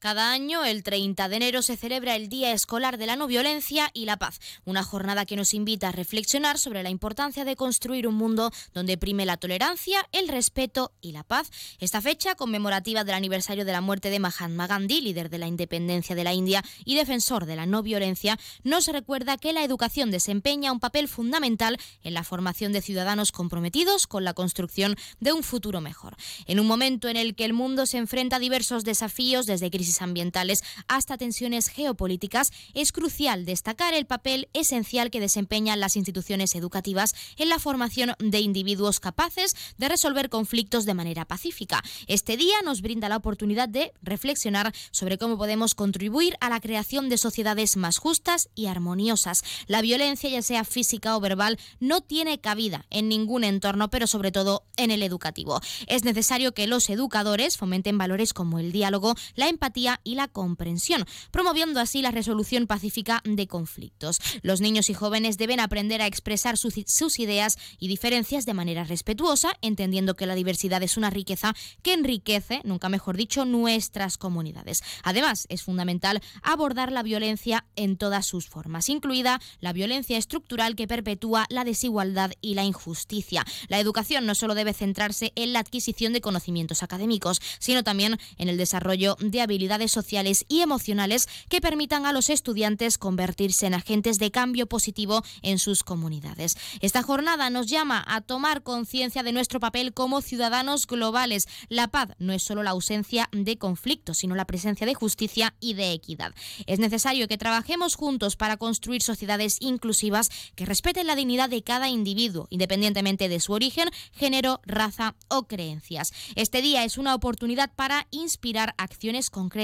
Cada año, el 30 de enero, se celebra el Día Escolar de la No Violencia y la Paz, una jornada que nos invita a reflexionar sobre la importancia de construir un mundo donde prime la tolerancia, el respeto y la paz. Esta fecha, conmemorativa del aniversario de la muerte de Mahatma Gandhi, líder de la independencia de la India y defensor de la no violencia, nos recuerda que la educación desempeña un papel fundamental en la formación de ciudadanos comprometidos con la construcción de un futuro mejor. En un momento en el que el mundo se enfrenta a diversos desafíos desde crisis ambientales hasta tensiones geopolíticas, es crucial destacar el papel esencial que desempeñan las instituciones educativas en la formación de individuos capaces de resolver conflictos de manera pacífica. Este día nos brinda la oportunidad de reflexionar sobre cómo podemos contribuir a la creación de sociedades más justas y armoniosas. La violencia, ya sea física o verbal, no tiene cabida en ningún entorno, pero sobre todo en el educativo. Es necesario que los educadores fomenten valores como el diálogo, la empatía, y la comprensión, promoviendo así la resolución pacífica de conflictos. Los niños y jóvenes deben aprender a expresar sus ideas y diferencias de manera respetuosa, entendiendo que la diversidad es una riqueza que enriquece, nunca mejor dicho, nuestras comunidades. Además, es fundamental abordar la violencia en todas sus formas, incluida la violencia estructural que perpetúa la desigualdad y la injusticia. La educación no solo debe centrarse en la adquisición de conocimientos académicos, sino también en el desarrollo de habilidades sociales y emocionales que permitan a los estudiantes convertirse en agentes de cambio positivo en sus comunidades. Esta jornada nos llama a tomar conciencia de nuestro papel como ciudadanos globales. La paz no es solo la ausencia de conflictos, sino la presencia de justicia y de equidad. Es necesario que trabajemos juntos para construir sociedades inclusivas que respeten la dignidad de cada individuo, independientemente de su origen, género, raza o creencias. Este día es una oportunidad para inspirar acciones concretas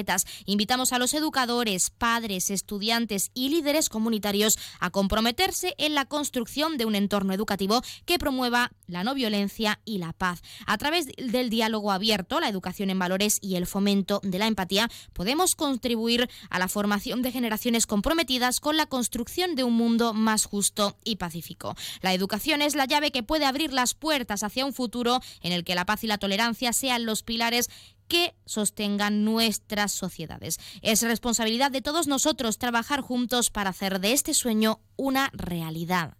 Invitamos a los educadores, padres, estudiantes y líderes comunitarios a comprometerse en la construcción de un entorno educativo que promueva la no violencia y la paz. A través del diálogo abierto, la educación en valores y el fomento de la empatía, podemos contribuir a la formación de generaciones comprometidas con la construcción de un mundo más justo y pacífico. La educación es la llave que puede abrir las puertas hacia un futuro en el que la paz y la tolerancia sean los pilares que sostengan nuestras sociedades. Es responsabilidad de todos nosotros trabajar juntos para hacer de este sueño una realidad.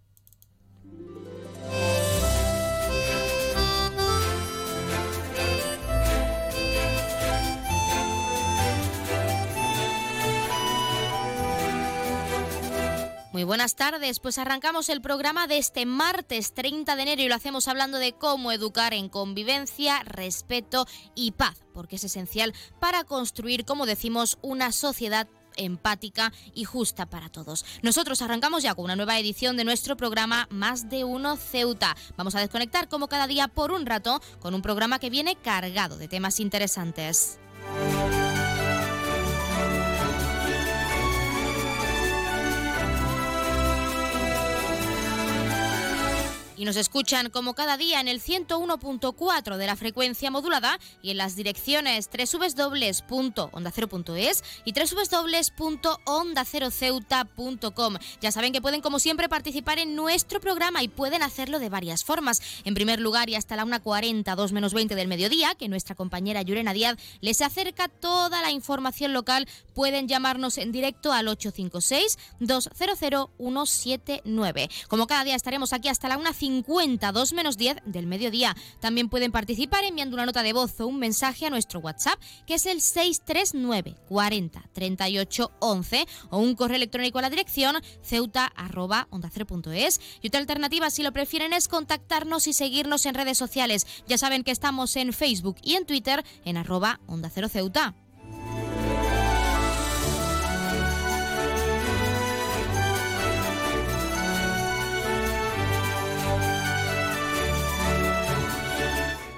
Muy buenas tardes, pues arrancamos el programa de este martes 30 de enero y lo hacemos hablando de cómo educar en convivencia, respeto y paz, porque es esencial para construir, como decimos, una sociedad empática y justa para todos. Nosotros arrancamos ya con una nueva edición de nuestro programa Más de Uno Ceuta. Vamos a desconectar como cada día por un rato con un programa que viene cargado de temas interesantes. Y nos escuchan como cada día en el 101.4 de la frecuencia modulada y en las direcciones www.ondacero.es y www.ondaceroceuta.com. Ya saben que pueden como siempre participar en nuestro programa y pueden hacerlo de varias formas. En primer lugar y hasta la 1.40, 2 menos 20 del mediodía, que nuestra compañera Yurena Díaz les acerca toda la información local, pueden llamarnos en directo al 856 200 179. Como cada día estaremos aquí hasta la 1.50 52 menos 10 del mediodía. También pueden participar enviando una nota de voz o un mensaje a nuestro WhatsApp, que es el 639 40 38 11, o un correo electrónico a la dirección ceuta arroba Y otra alternativa, si lo prefieren, es contactarnos y seguirnos en redes sociales. Ya saben que estamos en Facebook y en Twitter en arroba onda cero ceuta.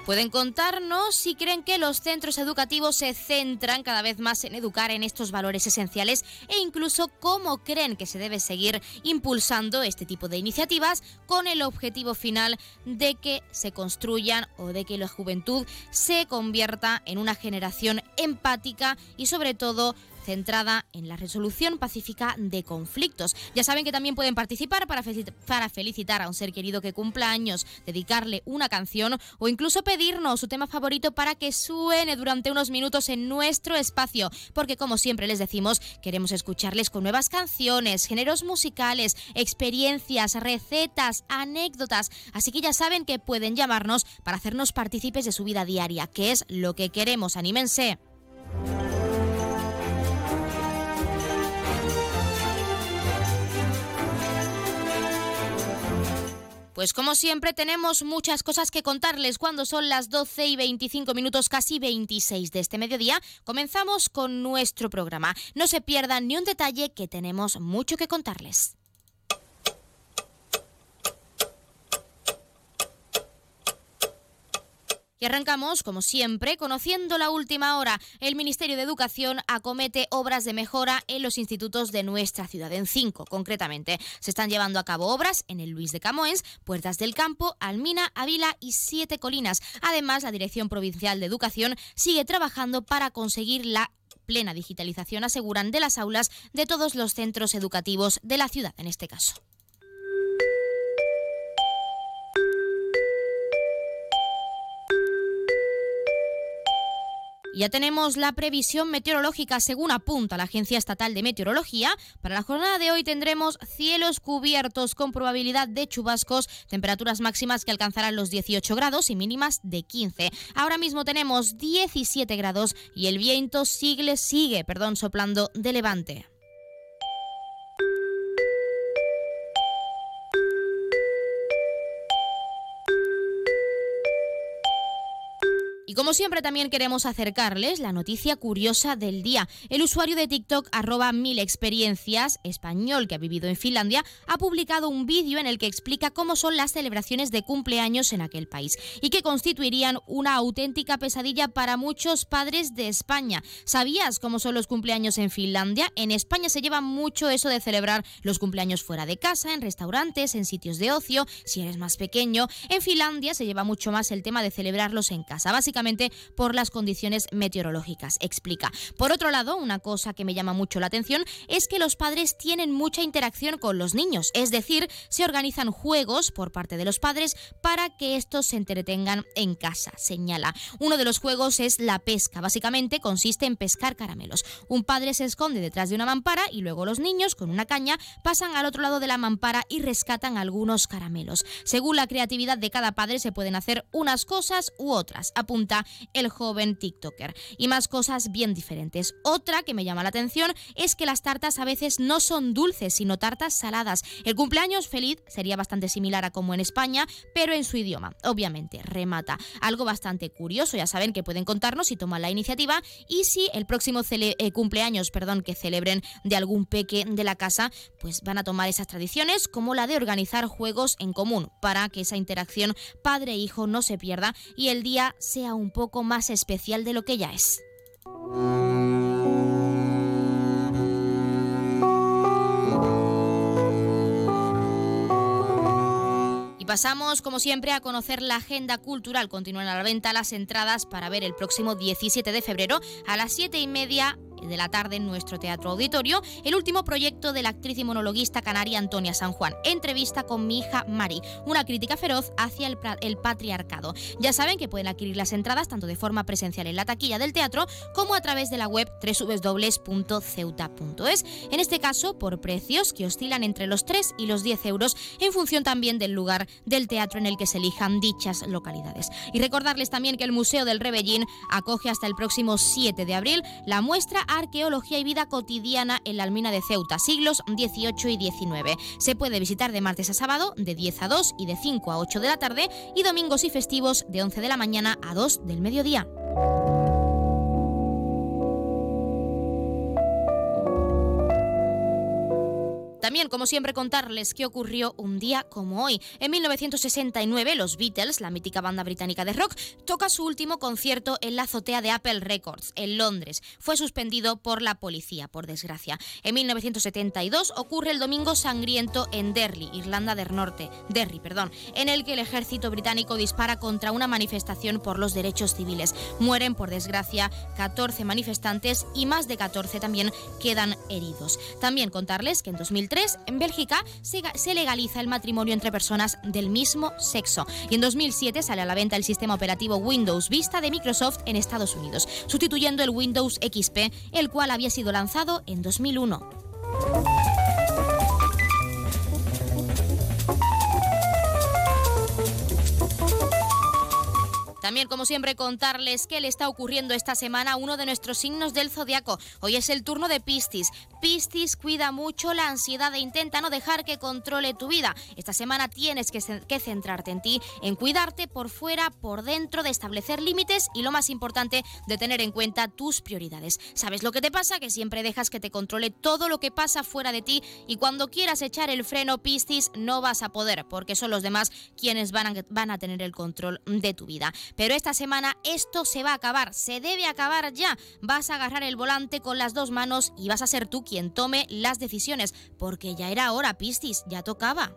Pueden contarnos si creen que los centros educativos se centran cada vez más en educar en estos valores esenciales e incluso cómo creen que se debe seguir impulsando este tipo de iniciativas con el objetivo final de que se construyan o de que la juventud se convierta en una generación empática y sobre todo centrada en la resolución pacífica de conflictos. Ya saben que también pueden participar para, felicitar a un ser querido que cumpla años, dedicarle una canción o incluso pedirnos su tema favorito para que suene durante unos minutos en nuestro espacio, porque como siempre les decimos, queremos escucharles con nuevas canciones, géneros musicales, experiencias, recetas, anécdotas, así que ya saben que pueden llamarnos para hacernos partícipes de su vida diaria, que es lo que queremos. Anímense. Pues como siempre tenemos muchas cosas que contarles cuando son las 12 y 25 minutos, casi 26 de este mediodía. Comenzamos con nuestro programa. No se pierdan ni un detalle que tenemos mucho que contarles. Y arrancamos, como siempre, conociendo la última hora. El Ministerio de Educación acomete obras de mejora en los institutos de nuestra ciudad, en cinco concretamente. Se están llevando a cabo obras en el Luis de Camoens, Puertas del Campo, Almina, Ávila y Siete Colinas. Además, la Dirección Provincial de Educación sigue trabajando para conseguir la plena digitalización, aseguran, de las aulas de todos los centros educativos de la ciudad, en este caso. Ya tenemos la previsión meteorológica según apunta la Agencia Estatal de Meteorología. Para la jornada de hoy tendremos cielos cubiertos con probabilidad de chubascos, temperaturas máximas que alcanzarán los 18 grados y mínimas de 15. Ahora mismo tenemos 17 grados y el viento sigue, sigue perdón, soplando de levante. Y como siempre también queremos acercarles la noticia curiosa del día. El usuario de TikTok arroba mil experiencias español que ha vivido en Finlandia ha publicado un vídeo en el que explica cómo son las celebraciones de cumpleaños en aquel país y que constituirían una auténtica pesadilla para muchos padres de España. ¿Sabías cómo son los cumpleaños en Finlandia? En España se lleva mucho eso de celebrar los cumpleaños fuera de casa, en restaurantes, en sitios de ocio, si eres más pequeño. En Finlandia se lleva mucho más el tema de celebrarlos en casa. Básicamente por las condiciones meteorológicas, explica. Por otro lado, una cosa que me llama mucho la atención es que los padres tienen mucha interacción con los niños, es decir, se organizan juegos por parte de los padres para que estos se entretengan en casa, señala. Uno de los juegos es la pesca, básicamente consiste en pescar caramelos. Un padre se esconde detrás de una mampara y luego los niños, con una caña, pasan al otro lado de la mampara y rescatan algunos caramelos. Según la creatividad de cada padre se pueden hacer unas cosas u otras, el joven TikToker. Y más cosas bien diferentes. Otra que me llama la atención es que las tartas a veces no son dulces, sino tartas saladas. El cumpleaños feliz sería bastante similar a como en España, pero en su idioma. Obviamente, remata. Algo bastante curioso, ya saben que pueden contarnos si toman la iniciativa y si el próximo eh, cumpleaños, perdón, que celebren de algún peque de la casa, pues van a tomar esas tradiciones como la de organizar juegos en común para que esa interacción padre-hijo no se pierda y el día sea un poco más especial de lo que ya es. Y Pasamos, como siempre, a conocer la agenda cultural. Continúan a la venta las entradas para ver el próximo 17 de febrero a las 7 y media de la tarde en nuestro teatro auditorio, el último proyecto de la actriz y monologuista canaria Antonia San Juan. Entrevista con mi hija Mari, una crítica feroz hacia el, el patriarcado. Ya saben que pueden adquirir las entradas tanto de forma presencial en la taquilla del teatro como a través de la web www.ceuta.es. En este caso, por precios que oscilan entre los 3 y los 10 euros en función también del lugar del teatro en el que se elijan dichas localidades. Y recordarles también que el Museo del Rebellín acoge hasta el próximo 7 de abril la muestra Arqueología y Vida Cotidiana en la Almina de Ceuta, siglos XVIII y XIX. Se puede visitar de martes a sábado, de 10 a 2 y de 5 a 8 de la tarde, y domingos y festivos de 11 de la mañana a 2 del mediodía. También, como siempre, contarles qué ocurrió un día como hoy. En 1969, los Beatles, la mítica banda británica de rock, toca su último concierto en la azotea de Apple Records, en Londres. Fue suspendido por la policía, por desgracia. En 1972 ocurre el Domingo Sangriento en Derry, Irlanda del Norte, Derry, perdón, en el que el ejército británico dispara contra una manifestación por los derechos civiles. Mueren, por desgracia, 14 manifestantes y más de 14 también quedan heridos. También contarles que en 2003 en Bélgica se legaliza el matrimonio entre personas del mismo sexo y en 2007 sale a la venta el sistema operativo Windows Vista de Microsoft en Estados Unidos, sustituyendo el Windows XP, el cual había sido lanzado en 2001. También, como siempre, contarles qué le está ocurriendo esta semana a uno de nuestros signos del zodiaco. Hoy es el turno de Piscis. Piscis cuida mucho la ansiedad e intenta no dejar que controle tu vida. Esta semana tienes que, centrarte en ti, en cuidarte por fuera, por dentro, de establecer límites y lo más importante, de tener en cuenta tus prioridades. ¿Sabes lo que te pasa? Que siempre dejas que te controle todo lo que pasa fuera de ti y cuando quieras echar el freno Piscis no vas a poder porque son los demás quienes van a tener el control de tu vida. Pero esta semana esto se va a acabar, se debe acabar ya. Vas a agarrar el volante con las dos manos y vas a ser tú quien tome las decisiones, porque ya era hora, Pistis, ya tocaba.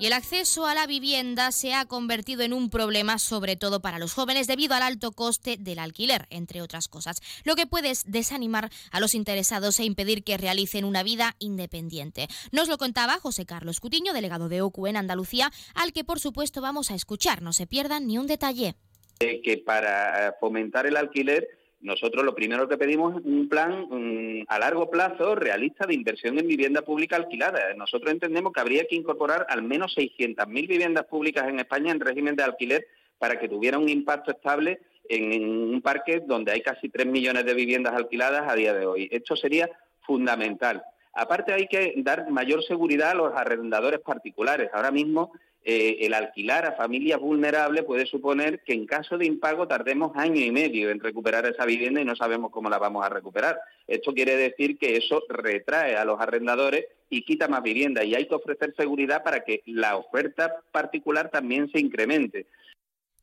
Y el acceso a la vivienda se ha convertido en un problema sobre todo para los jóvenes debido al alto coste del alquiler, entre otras cosas, lo que puede desanimar a los interesados e impedir que realicen una vida independiente. Nos lo contaba José Carlos Cutiño, delegado de OCU en Andalucía, al que por supuesto vamos a escuchar, no se pierdan ni un detalle. Que para fomentar el alquiler nosotros lo primero que pedimos es un plan mm, a largo plazo realista de inversión en vivienda pública alquilada. Nosotros entendemos que habría que incorporar al menos 600.000 viviendas públicas en España en régimen de alquiler para que tuviera un impacto estable en, un parque donde hay casi 3 millones de viviendas alquiladas a día de hoy. Esto sería fundamental. Aparte hay que dar mayor seguridad a los arrendadores particulares. Ahora mismo eh, el alquilar a familias vulnerables puede suponer que en caso de impago tardemos año y medio en recuperar esa vivienda y no sabemos cómo la vamos a recuperar. Esto quiere decir que eso retrae a los arrendadores y quita más vivienda y hay que ofrecer seguridad para que la oferta particular también se incremente.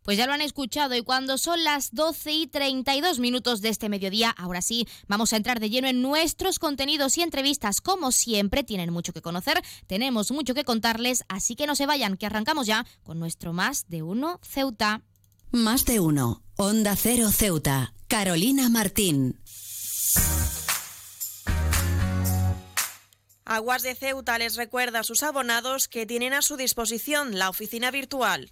Pues ya lo han escuchado y cuando son las 12 y 32 minutos de este mediodía, ahora sí, vamos a entrar de lleno en nuestros contenidos y entrevistas. Como siempre, tienen mucho que conocer, tenemos mucho que contarles, así que no se vayan, que arrancamos ya con nuestro Más de Uno Ceuta. Más de Uno, Onda Cero Ceuta, Carolina Martín. Aguas de Ceuta les recuerda a sus abonados que tienen a su disposición la oficina virtual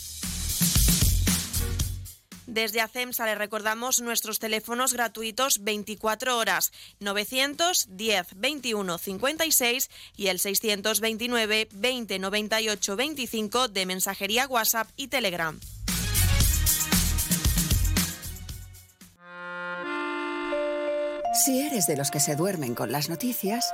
Desde ACEMSA le recordamos nuestros teléfonos gratuitos 24 horas 910 21 56 y el 629 20 98 25 de mensajería WhatsApp y Telegram. Si eres de los que se duermen con las noticias,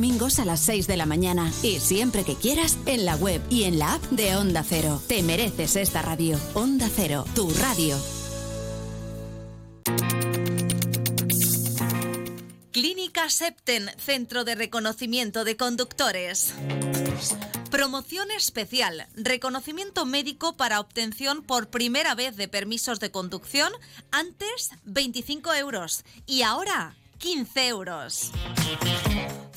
a las 6 de la mañana. Y siempre que quieras, en la web y en la app de Onda Cero. Te mereces esta radio. Onda Cero, tu radio. Clínica Septen, Centro de Reconocimiento de Conductores. Promoción especial, reconocimiento médico para obtención por primera vez de permisos de conducción, antes 25 euros y ahora 15 euros.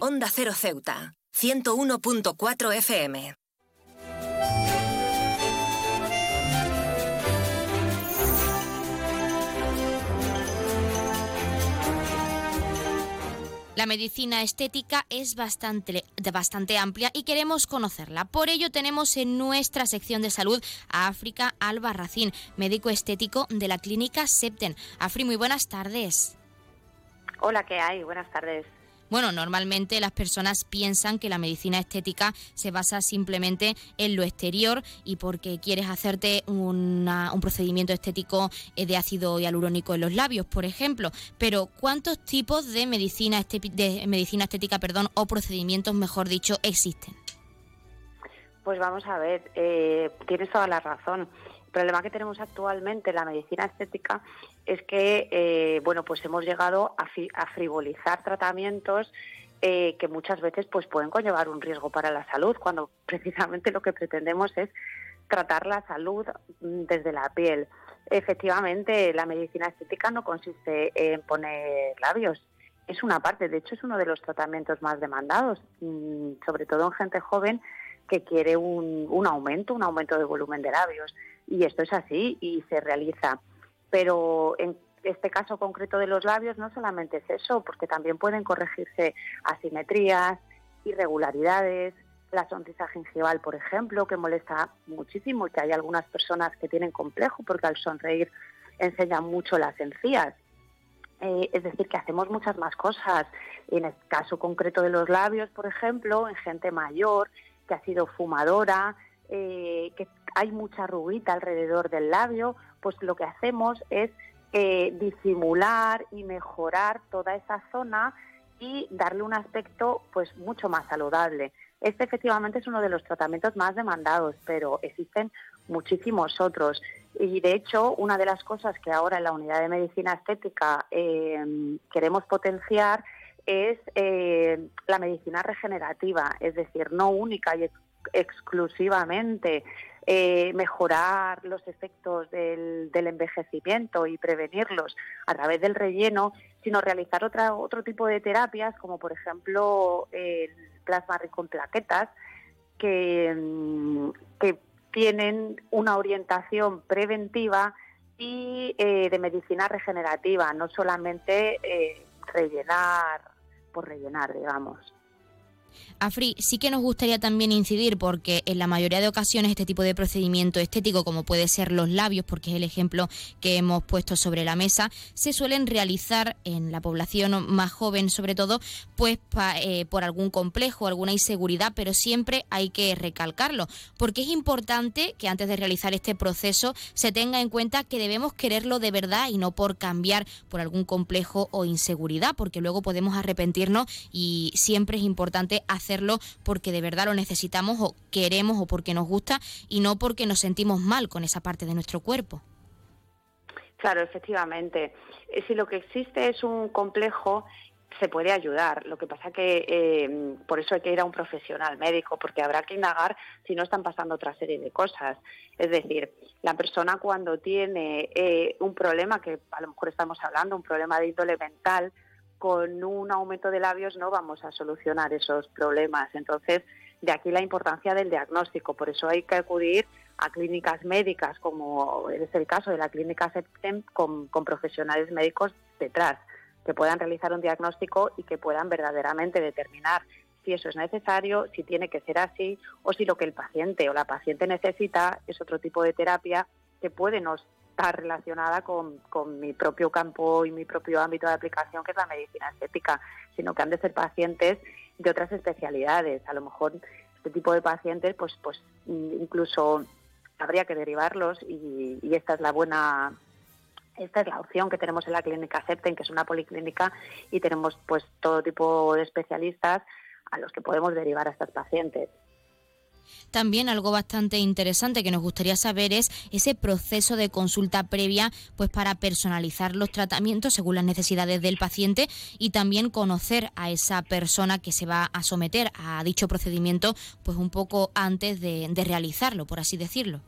Onda Cero Ceuta, 101.4 FM. La medicina estética es bastante, bastante amplia y queremos conocerla. Por ello tenemos en nuestra sección de salud a África Albarracín, médico estético de la clínica Septen. Afri, muy buenas tardes. Hola, ¿qué hay? Buenas tardes. Bueno, normalmente las personas piensan que la medicina estética se basa simplemente en lo exterior y porque quieres hacerte un procedimiento estético eh, de ácido hialurónico en los labios, por ejemplo. Pero ¿cuántos tipos de medicina, de medicina estética perdón, o procedimientos, mejor dicho, existen? Pues vamos a ver, eh, tienes toda la razón. El problema que tenemos actualmente en la medicina estética es que, eh, bueno, pues hemos llegado a, frivolizar tratamientos eh, que muchas veces pues pueden conllevar un riesgo para la salud, cuando precisamente lo que pretendemos es tratar la salud mm, desde la piel. Efectivamente, la medicina estética no consiste en poner labios, es una parte, de hecho es uno de los tratamientos más demandados, mm, sobre todo en gente joven que quiere un aumento, un aumento de volumen de labios. Y esto es así y se realiza. Pero en este caso concreto de los labios no solamente es eso, porque también pueden corregirse asimetrías, irregularidades, la sonrisa gingival, por ejemplo, que molesta muchísimo y que hay algunas personas que tienen complejo porque al sonreír enseñan mucho las encías. Eh, es decir, que hacemos muchas más cosas. En el caso concreto de los labios, por ejemplo, en gente mayor que ha sido fumadora, eh, que hay mucha ruguita alrededor del labio, pues lo que hacemos es eh, disimular y mejorar toda esa zona y darle un aspecto pues mucho más saludable. Este efectivamente es uno de los tratamientos más demandados, pero existen muchísimos otros. Y de hecho, una de las cosas que ahora en la unidad de medicina estética eh, queremos potenciar es eh, la medicina regenerativa, es decir, no única y exclusivamente eh, mejorar los efectos del, envejecimiento y prevenirlos a través del relleno, sino realizar otra, otro tipo de terapias, como por ejemplo el plasma rico en plaquetas, que, mm, que tienen una orientación preventiva y eh, de medicina regenerativa, no solamente eh, rellenar por rellenar, digamos. Afri, sí que nos gustaría también incidir porque en la mayoría de ocasiones este tipo de procedimiento estético, como puede ser los labios, porque es el ejemplo que hemos puesto sobre la mesa, se suelen realizar en la población más joven, sobre todo, pues eh, por algún complejo, alguna inseguridad, pero siempre hay que recalcarlo, porque es importante que antes de realizar este proceso se tenga en cuenta que debemos quererlo de verdad y no por cambiar por algún complejo o inseguridad, porque luego podemos arrepentirnos y siempre es importante hacerlo porque de verdad lo necesitamos o queremos o porque nos gusta y no porque nos sentimos mal con esa parte de nuestro cuerpo. Claro, efectivamente. Eh, si lo que existe es un complejo se puede ayudar. Lo que pasa que eh, por eso hay que ir a un profesional médico, porque habrá que indagar si no están pasando otra serie de cosas. Es decir, la persona cuando tiene eh, un problema, que a lo mejor estamos hablando, un problema de índole mental, con un aumento de labios no vamos a solucionar esos problemas. Entonces, de aquí la importancia del diagnóstico. Por eso hay que acudir a clínicas médicas, como es el caso de la clínica Septem, con profesionales médicos detrás que puedan realizar un diagnóstico y que puedan verdaderamente determinar si eso es necesario, si tiene que ser así o si lo que el paciente o la paciente necesita es otro tipo de terapia que puede no estar relacionada con, mi propio campo y mi propio ámbito de aplicación, que es la medicina estética, sino que han de ser pacientes de otras especialidades. A lo mejor este tipo de pacientes, pues, pues incluso habría que derivarlos y, y esta es la buena esta es la opción que tenemos en la clínica Septen, que es una policlínica, y tenemos pues todo tipo de especialistas a los que podemos derivar a estas pacientes. También algo bastante interesante que nos gustaría saber es ese proceso de consulta previa pues para personalizar los tratamientos según las necesidades del paciente y también conocer a esa persona que se va a someter a dicho procedimiento pues un poco antes de realizarlo, por así decirlo.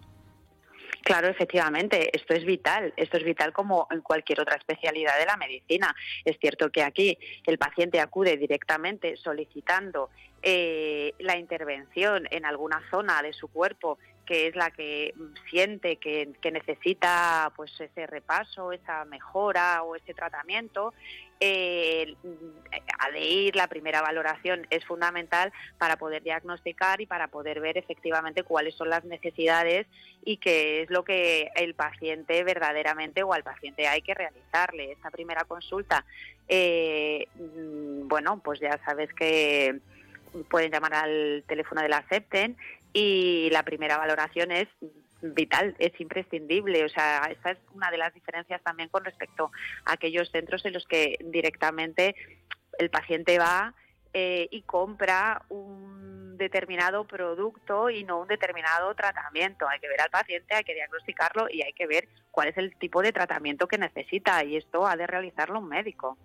Claro, efectivamente, esto es vital, esto es vital como en cualquier otra especialidad de la medicina. Es cierto que aquí el paciente acude directamente solicitando eh, la intervención en alguna zona de su cuerpo que es la que siente que, necesita pues ese repaso, esa mejora o ese tratamiento, eh, a de ir la primera valoración es fundamental para poder diagnosticar y para poder ver efectivamente cuáles son las necesidades y qué es lo que el paciente verdaderamente o al paciente hay que realizarle. Esta primera consulta, eh, mm, bueno, pues ya sabes que pueden llamar al teléfono de la SEPTEN y la primera valoración es vital, es imprescindible. O sea, esta es una de las diferencias también con respecto a aquellos centros en los que directamente el paciente va eh, y compra un determinado producto y no un determinado tratamiento. Hay que ver al paciente, hay que diagnosticarlo y hay que ver cuál es el tipo de tratamiento que necesita y esto ha de realizarlo un médico.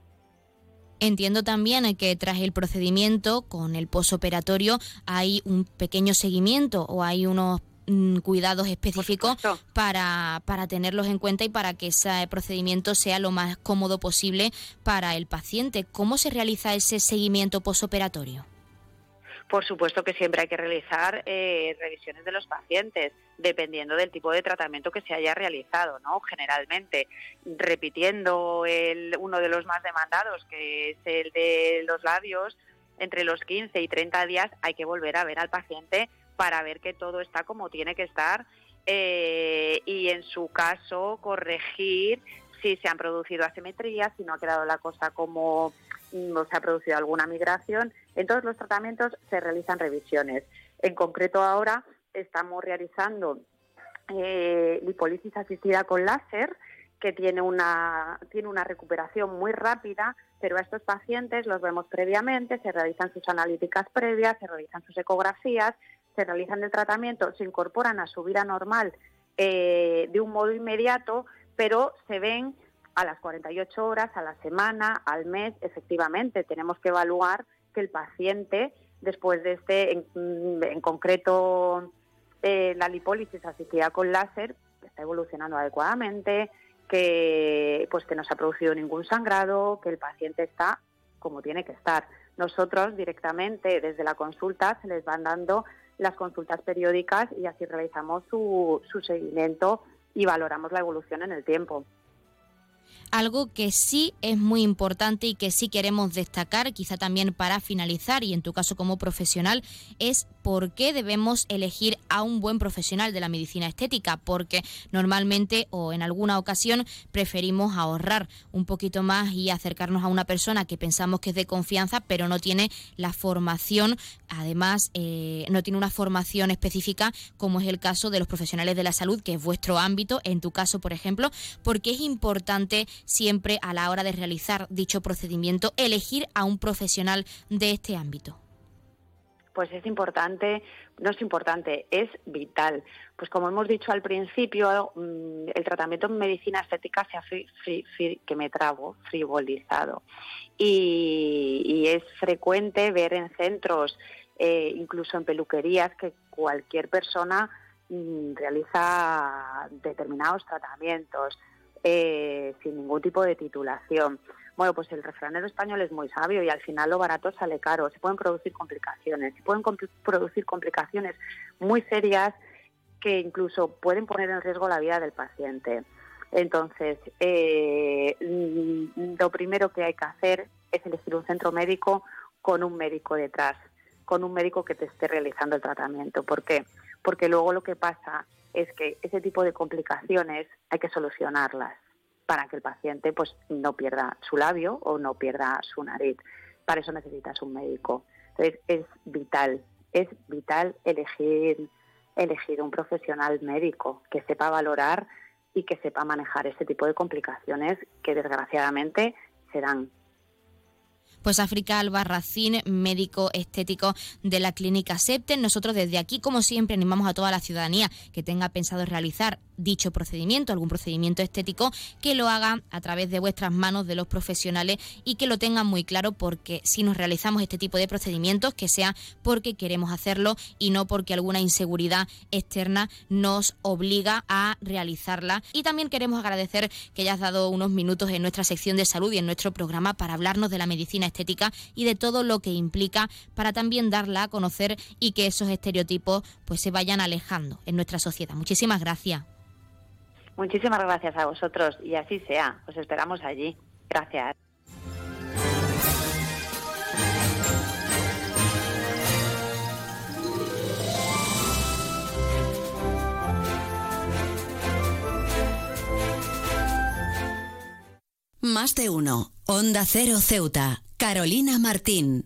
Entiendo también que tras el procedimiento con el posoperatorio hay un pequeño seguimiento o hay unos mm, cuidados específicos para, para tenerlos en cuenta y para que ese procedimiento sea lo más cómodo posible para el paciente. ¿Cómo se realiza ese seguimiento posoperatorio? Por supuesto que siempre hay que realizar eh, revisiones de los pacientes, dependiendo del tipo de tratamiento que se haya realizado, ¿no? Generalmente, repitiendo el, uno de los más demandados, que es el de los labios, entre los 15 y 30 días hay que volver a ver al paciente para ver que todo está como tiene que estar eh, y en su caso corregir si se han producido asimetrías, si no ha quedado la cosa como no se ha producido alguna migración. En todos los tratamientos se realizan revisiones. En concreto ahora estamos realizando eh, lipólisis asistida con láser, que tiene una, tiene una recuperación muy rápida, pero a estos pacientes los vemos previamente, se realizan sus analíticas previas, se realizan sus ecografías, se realizan el tratamiento, se incorporan a su vida normal eh, de un modo inmediato, pero se ven a las 48 horas, a la semana, al mes, efectivamente, tenemos que evaluar que el paciente, después de este, en, concreto, eh, la lipólisis asistida con láser, está evolucionando adecuadamente, que pues que no se ha producido ningún sangrado, que el paciente está como tiene que estar. Nosotros directamente desde la consulta se les van dando las consultas periódicas y así realizamos su, su seguimiento y valoramos la evolución en el tiempo. Algo que sí es muy importante y que sí queremos destacar, quizá también para finalizar y en tu caso como profesional, es por qué debemos elegir a un buen profesional de la medicina estética, porque normalmente o en alguna ocasión preferimos ahorrar un poquito más y acercarnos a una persona que pensamos que es de confianza, pero no tiene la formación, además eh, no tiene una formación específica como es el caso de los profesionales de la salud, que es vuestro ámbito, en tu caso, por ejemplo, porque es importante siempre a la hora de realizar dicho procedimiento elegir a un profesional de este ámbito. pues es importante, no es importante, es vital. Pues como hemos dicho al principio, mm, el tratamiento en medicina estética se ha que me trabo, frivolizado. Y, es frecuente ver en centros, eh, incluso en peluquerías, que cualquier persona mm, realiza determinados tratamientos eh, sin ningún tipo de titulación. Bueno, pues el refranero español es muy sabio y al final lo barato sale caro. Se pueden producir complicaciones, se pueden producir complicaciones muy serias que incluso pueden poner en riesgo la vida del paciente. Entonces, eh, mm, lo primero que hay que hacer es elegir un centro médico con un médico detrás, con un médico que te esté realizando el tratamiento. ¿Por qué? Porque luego lo que pasa es que ese tipo de complicaciones hay que solucionarlas para que el paciente pues no pierda su labio o no pierda su nariz. Para eso necesitas un médico. Entonces es vital, es vital elegir elegir un profesional médico que sepa valorar y que sepa manejar ese tipo de complicaciones que desgraciadamente se dan pues África Albarracín, médico estético de la clínica Septen. Nosotros desde aquí, como siempre, animamos a toda la ciudadanía que tenga pensado realizar dicho procedimiento, algún procedimiento estético, que lo haga a través de vuestras manos de los profesionales y que lo tengan muy claro porque si nos realizamos este tipo de procedimientos, que sea porque queremos hacerlo y no porque alguna inseguridad externa nos obliga a realizarla. Y también queremos agradecer que hayas dado unos minutos en nuestra sección de salud y en nuestro programa para hablarnos de la medicina estética estética y de todo lo que implica para también darla a conocer y que esos estereotipos pues se vayan alejando en nuestra sociedad. Muchísimas gracias. Muchísimas gracias a vosotros y así sea. Os esperamos allí. Gracias. Más de uno. Onda Cero Ceuta. Carolina Martín.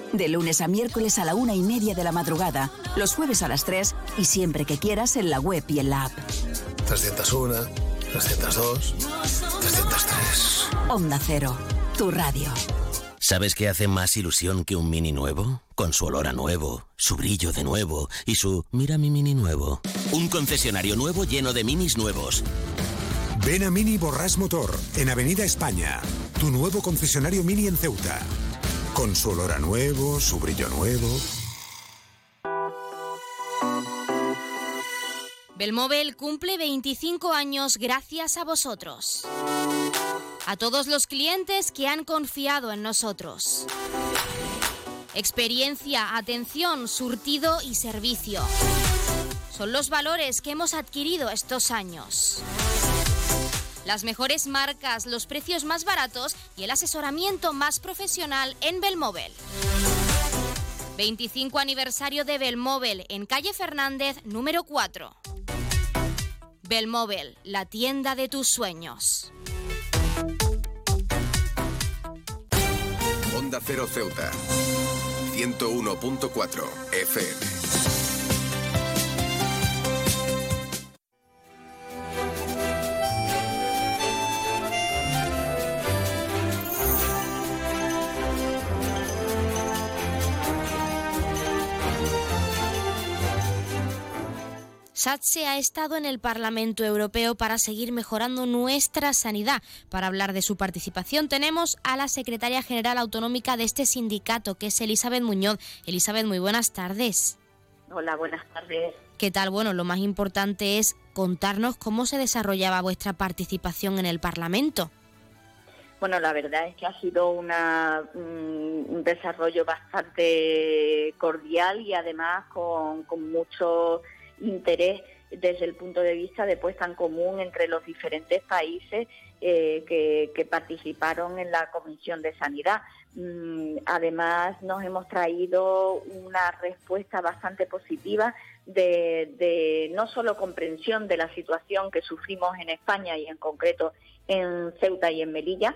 De lunes a miércoles a la una y media de la madrugada, los jueves a las tres y siempre que quieras en la web y en la app. 301, 302, 303. Onda Cero, tu radio. ¿Sabes qué hace más ilusión que un mini nuevo? Con su olor a nuevo, su brillo de nuevo y su mira mi mini nuevo. Un concesionario nuevo lleno de minis nuevos Ven a Mini Borras Motor, en Avenida España, tu nuevo concesionario Mini en Ceuta. Con su olor a nuevo, su brillo nuevo. Belmóvil cumple 25 años gracias a vosotros. A todos los clientes que han confiado en nosotros. Experiencia, atención, surtido y servicio. Son los valores que hemos adquirido estos años. Las mejores marcas, los precios más baratos y el asesoramiento más profesional en Belmóvil. 25 aniversario de Belmóvil en calle Fernández número 4. Belmóvil, la tienda de tus sueños. Onda Cero Ceuta. 101.4 FM. SATSE ha estado en el Parlamento Europeo para seguir mejorando nuestra sanidad. Para hablar de su participación tenemos a la secretaria general autonómica de este sindicato, que es Elizabeth Muñoz. Elizabeth, muy buenas tardes. Hola, buenas tardes. ¿Qué tal? Bueno, lo más importante es contarnos cómo se desarrollaba vuestra participación en el Parlamento. Bueno, la verdad es que ha sido una, un desarrollo bastante cordial y además con, mucho interés desde el punto de vista de puesta en común entre los diferentes países eh, que, participaron en la Comisión de Sanidad. Mm, además, nos hemos traído una respuesta bastante positiva de, de, no solo comprensión de la situación que sufrimos en España y en concreto en Ceuta y en Melilla,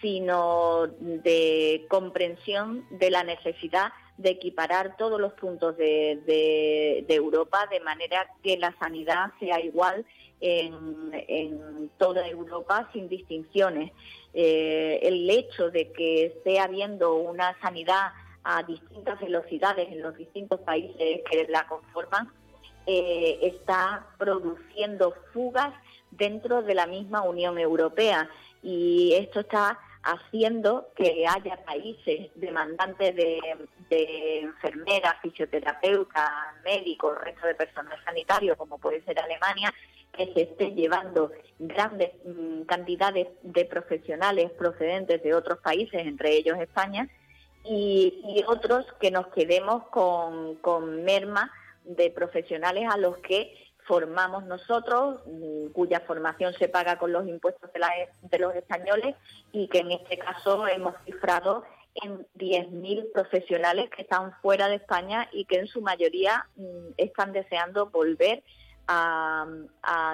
sino de comprensión de la necesidad de equiparar todos los puntos de, Europa de manera que la sanidad sea igual en, toda Europa sin distinciones. Eh, el hecho de que esté habiendo una sanidad a distintas velocidades en los distintos países que la conforman eh, está produciendo fugas dentro de la misma Unión Europea y esto está haciendo que haya países demandantes de, enfermeras, fisioterapeutas, médicos, resto de personal sanitario, como puede ser Alemania, que se esté llevando grandes mm, cantidades de profesionales procedentes de otros países, entre ellos España, y, otros que nos quedemos con, con merma de profesionales a los que formamos nosotros, mm, cuya formación se paga con los impuestos de, los españoles y que en este caso hemos cifrado en 10.000 profesionales que están fuera de España y que en su mayoría mm, están deseando volver a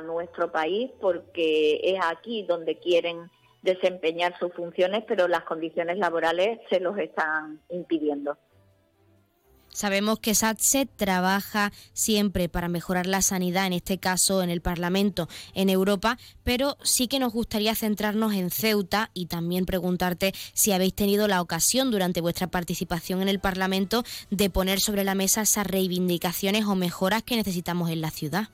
nuestro país porque es aquí donde quieren desempeñar sus funciones, pero las condiciones laborales se los están impidiendo. Sabemos que SATSE trabaja siempre para mejorar la sanidad, en este caso en el Parlamento en Europa, pero sí que nos gustaría centrarnos en Ceuta y también preguntarte si habéis tenido la ocasión durante vuestra participación en el Parlamento de poner sobre la mesa esas reivindicaciones o mejoras que necesitamos en la ciudad.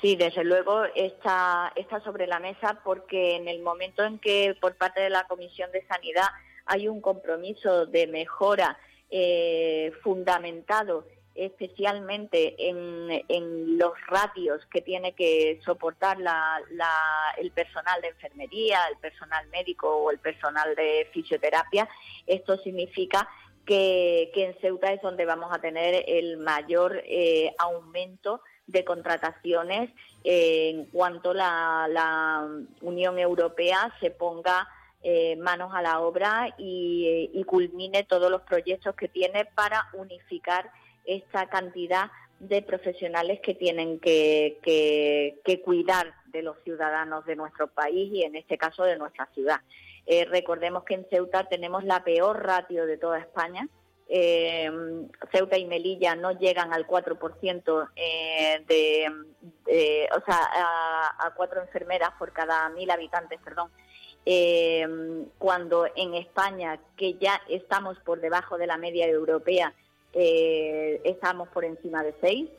Sí, desde luego está, está sobre la mesa porque en el momento en que por parte de la Comisión de Sanidad hay un compromiso de mejora eh, fundamentado especialmente en, los ratios que tiene que soportar el personal de enfermería, el personal médico o el personal de fisioterapia. Esto significa que, en Ceuta es donde vamos a tener el mayor eh, aumento de contrataciones eh, en cuanto la, la Unión Europea se ponga eh, manos a la obra y, culmine todos los proyectos que tiene para unificar esta cantidad de profesionales que tienen que, que, cuidar de los ciudadanos de nuestro país y en este caso de nuestra ciudad. Eh, recordemos que en Ceuta tenemos la peor ratio de toda España. Eh, Ceuta y Melilla no llegan al 4% de, o sea, a, cuatro enfermeras por cada mil habitantes, perdón, eh, cuando en España, que ya estamos por debajo de la media europea, eh, estamos por encima de seis.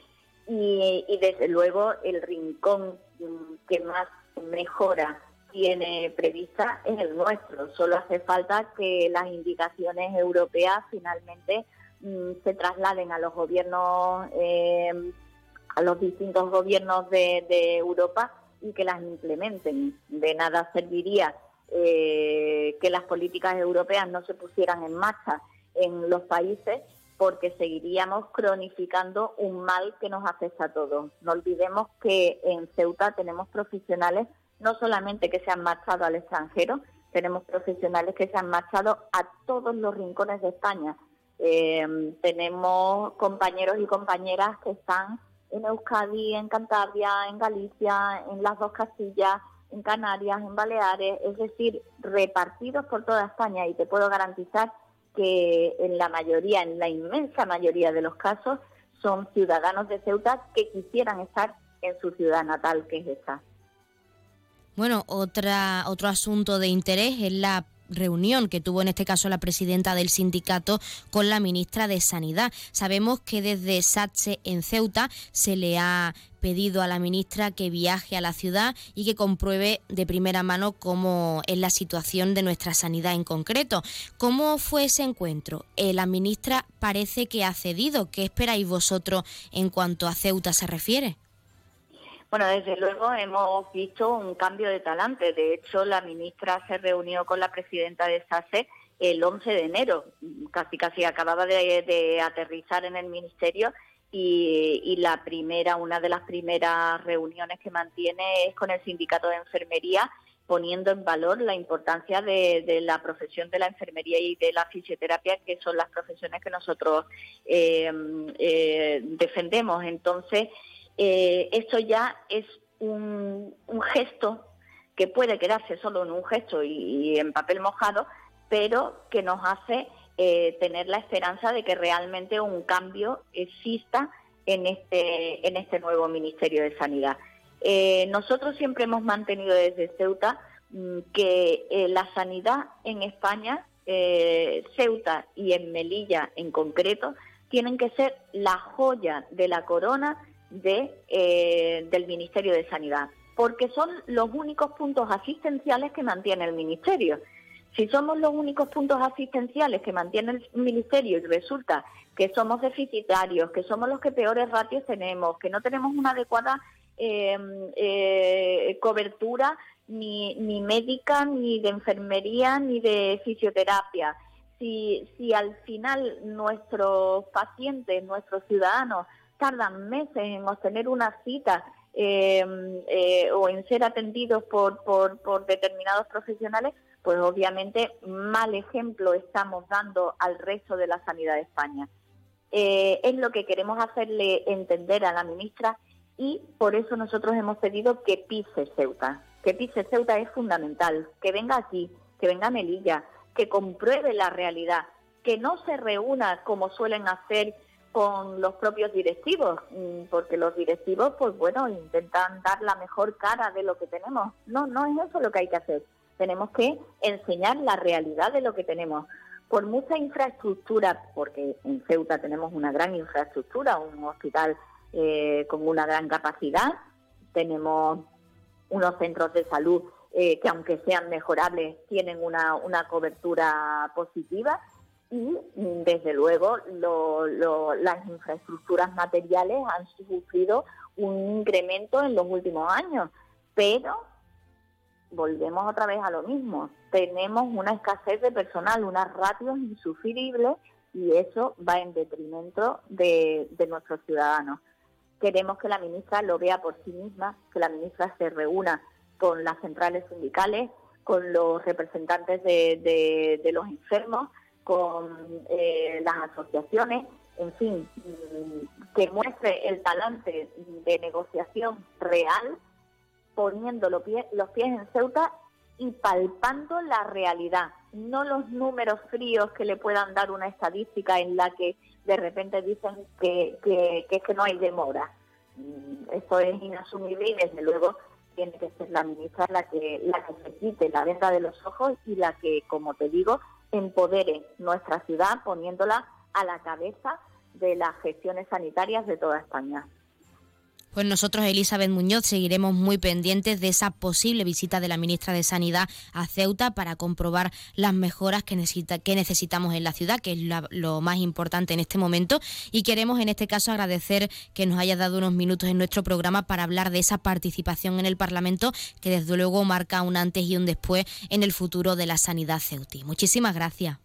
Y, desde luego el rincón que más mejora tiene prevista es el nuestro. Solo hace falta que las indicaciones europeas finalmente mm, se trasladen a los gobiernos, eh, a los distintos gobiernos de Europa y que las implementen. De nada serviría eh, que las políticas europeas no se pusieran en marcha en los países porque seguiríamos cronificando un mal que nos afecta a todos. No olvidemos que en Ceuta tenemos profesionales no solamente que se han marchado al extranjero, tenemos profesionales que se han marchado a todos los rincones de España. Eh, tenemos compañeros y compañeras que están en Euskadi, en Cantabria, en Galicia, en las dos Castillas, en Canarias, en Baleares, es decir, repartidos por toda España y te puedo garantizar que en la mayoría, en la inmensa mayoría de los casos, son ciudadanos de Ceuta que quisieran estar en su ciudad natal, que es esta. Bueno, otra, otro asunto de interés es la reunión que tuvo en este caso la presidenta del sindicato con la ministra de Sanidad. Sabemos que desde SATSE en Ceuta se le ha pedido a la ministra que viaje a la ciudad y que compruebe de primera mano cómo es la situación de nuestra sanidad en concreto. ¿Cómo fue ese encuentro? Eh, la ministra parece que ha cedido. ¿Qué esperáis vosotros en cuanto a Ceuta se refiere? Bueno, desde luego hemos visto un cambio de talante. De hecho, la ministra se reunió con la presidenta de SASE el 11 de enero. Casi casi acababa de, aterrizar en el ministerio y, la primera, una de las primeras reuniones que mantiene es con el sindicato de enfermería poniendo en valor la importancia de, la profesión de la enfermería y de la fisioterapia, que son las profesiones que nosotros eh, eh, defendemos. Entonces, eh, esto ya es un, gesto que puede quedarse solo en un gesto y, en papel mojado, pero que nos hace eh, tener la esperanza de que realmente un cambio exista en este, en este nuevo Ministerio de Sanidad. Eh, nosotros siempre hemos mantenido desde Ceuta mm, que la sanidad en España, Ceuta y en Melilla en concreto, tienen que ser la joya de la corona de, eh, del Ministerio de Sanidad, porque son los únicos puntos asistenciales que mantiene el Ministerio. Si somos los únicos puntos asistenciales que mantiene el Ministerio y resulta que somos deficitarios, que somos los que peores ratios tenemos, que no tenemos una adecuada em, eh, cobertura ni, ni médica, ni de enfermería, ni de fisioterapia, si, si al final nuestros pacientes, nuestros ciudadanos, tardan meses en obtener una cita em, eh, o en ser atendidos por, por, determinados profesionales, pues obviamente mal ejemplo estamos dando al resto de la sanidad de España. Eh, es lo que queremos hacerle entender a la ministra y por eso nosotros hemos pedido que pise Ceuta. Que pise Ceuta es fundamental, que venga aquí, que venga a Melilla, que compruebe la realidad, que no se reúna como suelen hacer con los propios directivos, mm, porque los directivos, pues bueno, intentan dar la mejor cara de lo que tenemos. No, no es eso lo que hay que hacer. Tenemos que enseñar la realidad de lo que tenemos. Por mucha infraestructura, porque en Ceuta tenemos una gran infraestructura, un hospital eh, con una gran capacidad, tenemos unos centros de salud eh, que aunque sean mejorables, tienen una, una cobertura positiva y desde luego las infraestructuras materiales han sufrido un incremento en los últimos años, pero volvemos otra vez a lo mismo. Tenemos una escasez de personal, unas ratios insufribles y eso va en detrimento de, nuestros ciudadanos. Queremos que la ministra lo vea por sí misma, que la ministra se reúna con las centrales sindicales, con los representantes de los enfermos, con eh, las asociaciones, en fin, mm, que muestre el talante de negociación real, poniendo los pies, en Ceuta y palpando la realidad, no los números fríos que le puedan dar una estadística en la que de repente dicen que, que, que es que no hay demora. Mm, eso es inasumible y desde luego tiene que ser la ministra la que, la que se quite la venda de los ojos y la que, como te digo, empodere nuestra ciudad poniéndola a la cabeza de las gestiones sanitarias de toda España. Pues nosotros, Elizabeth Muñoz, seguiremos muy pendientes de esa posible visita de la ministra de Sanidad a Ceuta para comprobar las mejoras que, necesita, que necesitamos en la ciudad, que es lo más importante en este momento. Y queremos, en este caso, agradecer que nos haya dado unos minutos en nuestro programa para hablar de esa participación en el Parlamento, que desde luego marca un antes y un después en el futuro de la sanidad ceutí. Muchísimas gracias.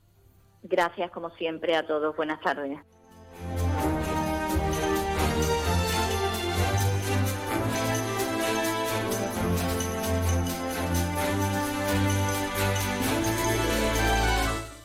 Gracias, como siempre, a todos. Buenas tardes.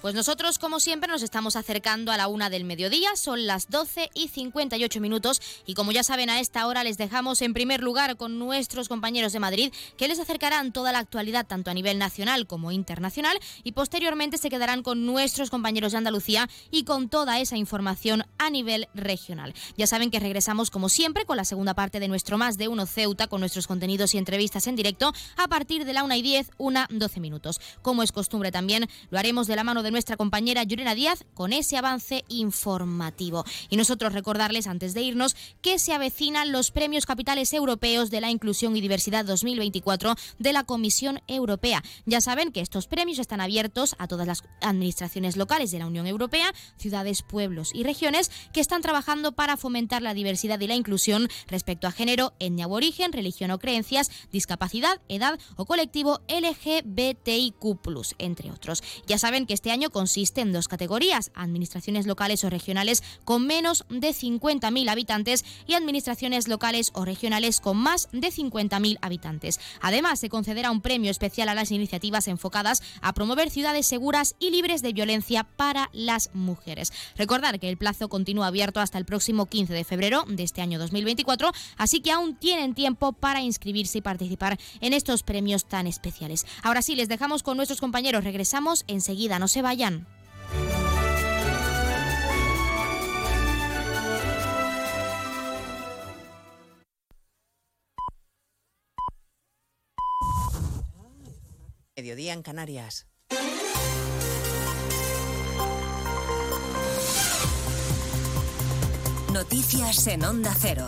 Pues nosotros, como siempre, nos estamos acercando a la una del mediodía, son las 12 y 58 minutos y como ya saben, a esta hora les dejamos en primer lugar con nuestros compañeros de Madrid que les acercarán toda la actualidad tanto a nivel nacional como internacional y posteriormente se quedarán con nuestros compañeros de Andalucía y con toda esa información a nivel regional. Ya saben que regresamos como siempre con la segunda parte de nuestro Más de Uno Ceuta con nuestros contenidos y entrevistas en directo a partir de la una y 10, una 12 minutos. Como es costumbre también, lo haremos de la mano de nuestra compañera Yurena Díaz con ese avance informativo. Y nosotros recordarles antes de irnos que se avecinan los premios capitales europeos de la inclusión y diversidad 2024 de la Comisión Europea. Ya saben que estos premios están abiertos a todas las administraciones locales de la Unión Europea, ciudades, pueblos y regiones que están trabajando para fomentar la diversidad y la inclusión respecto a género, etnia o origen, religión o creencias, discapacidad, edad o colectivo LGBTIQ, entre otros. Ya saben que este año consiste en dos categorías, administraciones locales o regionales con menos de 50.000 habitantes y administraciones locales o regionales con más de 50.000 habitantes. Además, se concederá un premio especial a las iniciativas enfocadas a promover ciudades seguras y libres de violencia para las mujeres. Recordar que el plazo continúa abierto hasta el próximo 15 de febrero de este año 2024, así que aún tienen tiempo para inscribirse y participar en estos premios tan especiales. Ahora sí, les dejamos con nuestros compañeros. Regresamos enseguida, no se vayan. Mediodía en Canarias. Noticias en Onda Cero.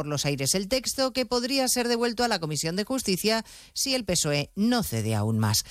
por los aires el texto que podría ser devuelto a la Comisión de Justicia si el PSOE no cede aún más.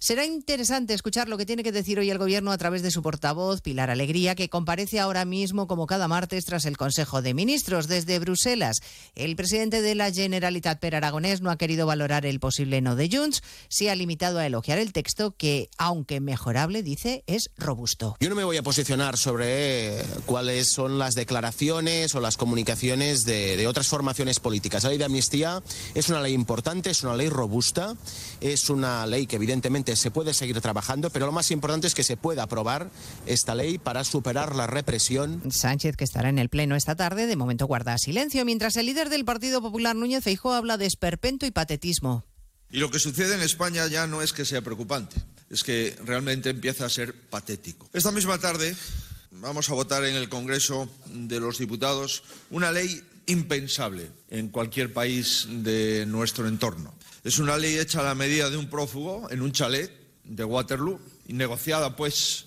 Será interesante escuchar lo que tiene que decir hoy el Gobierno a través de su portavoz, Pilar Alegría, que comparece ahora mismo como cada martes tras el Consejo de Ministros desde Bruselas. El presidente de la Generalitat Per Aragonés no ha querido valorar el posible no de Junts, se ha limitado a elogiar el texto que, aunque mejorable, dice, es robusto. Yo no me voy a posicionar sobre cuáles son las declaraciones o las comunicaciones de otras formaciones políticas. La ley de amnistía es una ley importante, es una ley robusta, es una ley que evidentemente se puede seguir trabajando, pero lo más importante es que se pueda aprobar esta ley para superar la represión. Sánchez, que estará en el Pleno esta tarde, de momento guarda silencio, mientras el líder del Partido Popular, Núñez Feijóo, habla de esperpento y patetismo. Y lo que sucede en España ya no es que sea preocupante, es que realmente empieza a ser patético. Esta misma tarde vamos a votar en el Congreso de los Diputados una ley impensable en cualquier país de nuestro entorno. Es una ley hecha a la medida de un prófugo en un chalet de Waterloo y negociada pues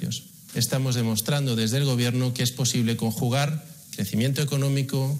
Estamos demostrando desde el Gobierno que es posible conjugar crecimiento económico,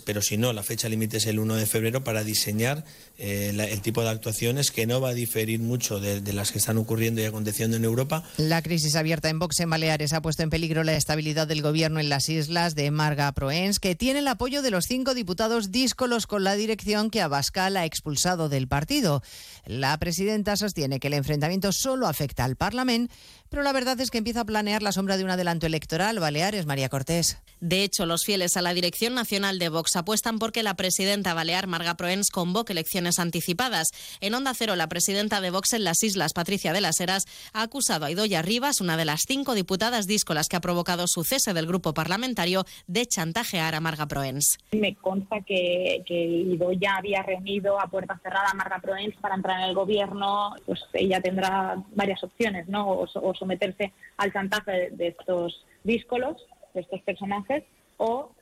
pero si no, la fecha límite es el 1 de febrero para diseñar eh, la, el tipo de actuaciones que no va a diferir mucho de, de, las que están ocurriendo y aconteciendo en Europa. La crisis abierta en Vox en Baleares ha puesto en peligro la estabilidad del gobierno en las islas de Marga Proens, que tiene el apoyo de los cinco diputados díscolos con la dirección que Abascal ha expulsado del partido. La presidenta sostiene que el enfrentamiento solo afecta al Parlamento, pero la verdad es que empieza a planear la sombra de un adelanto electoral. Baleares, María Cortés. De hecho, los fieles a la dirección nacional de Vox apuestan porque la presidenta balear Marga Proens convoque elecciones anticipadas. En Onda Cero, la presidenta de Vox en las islas, Patricia de las Heras, ha acusado a Idoya Rivas, una de las cinco diputadas díscolas que ha provocado su cese del grupo parlamentario, de chantajear a Marga Proens. Me consta que, que Idoya había reunido a puerta cerrada a Marga Proens para entrar en el gobierno. Pues ella tendrá varias opciones, ¿no? O, o someterse al chantaje de, estos díscolos de estos personajes o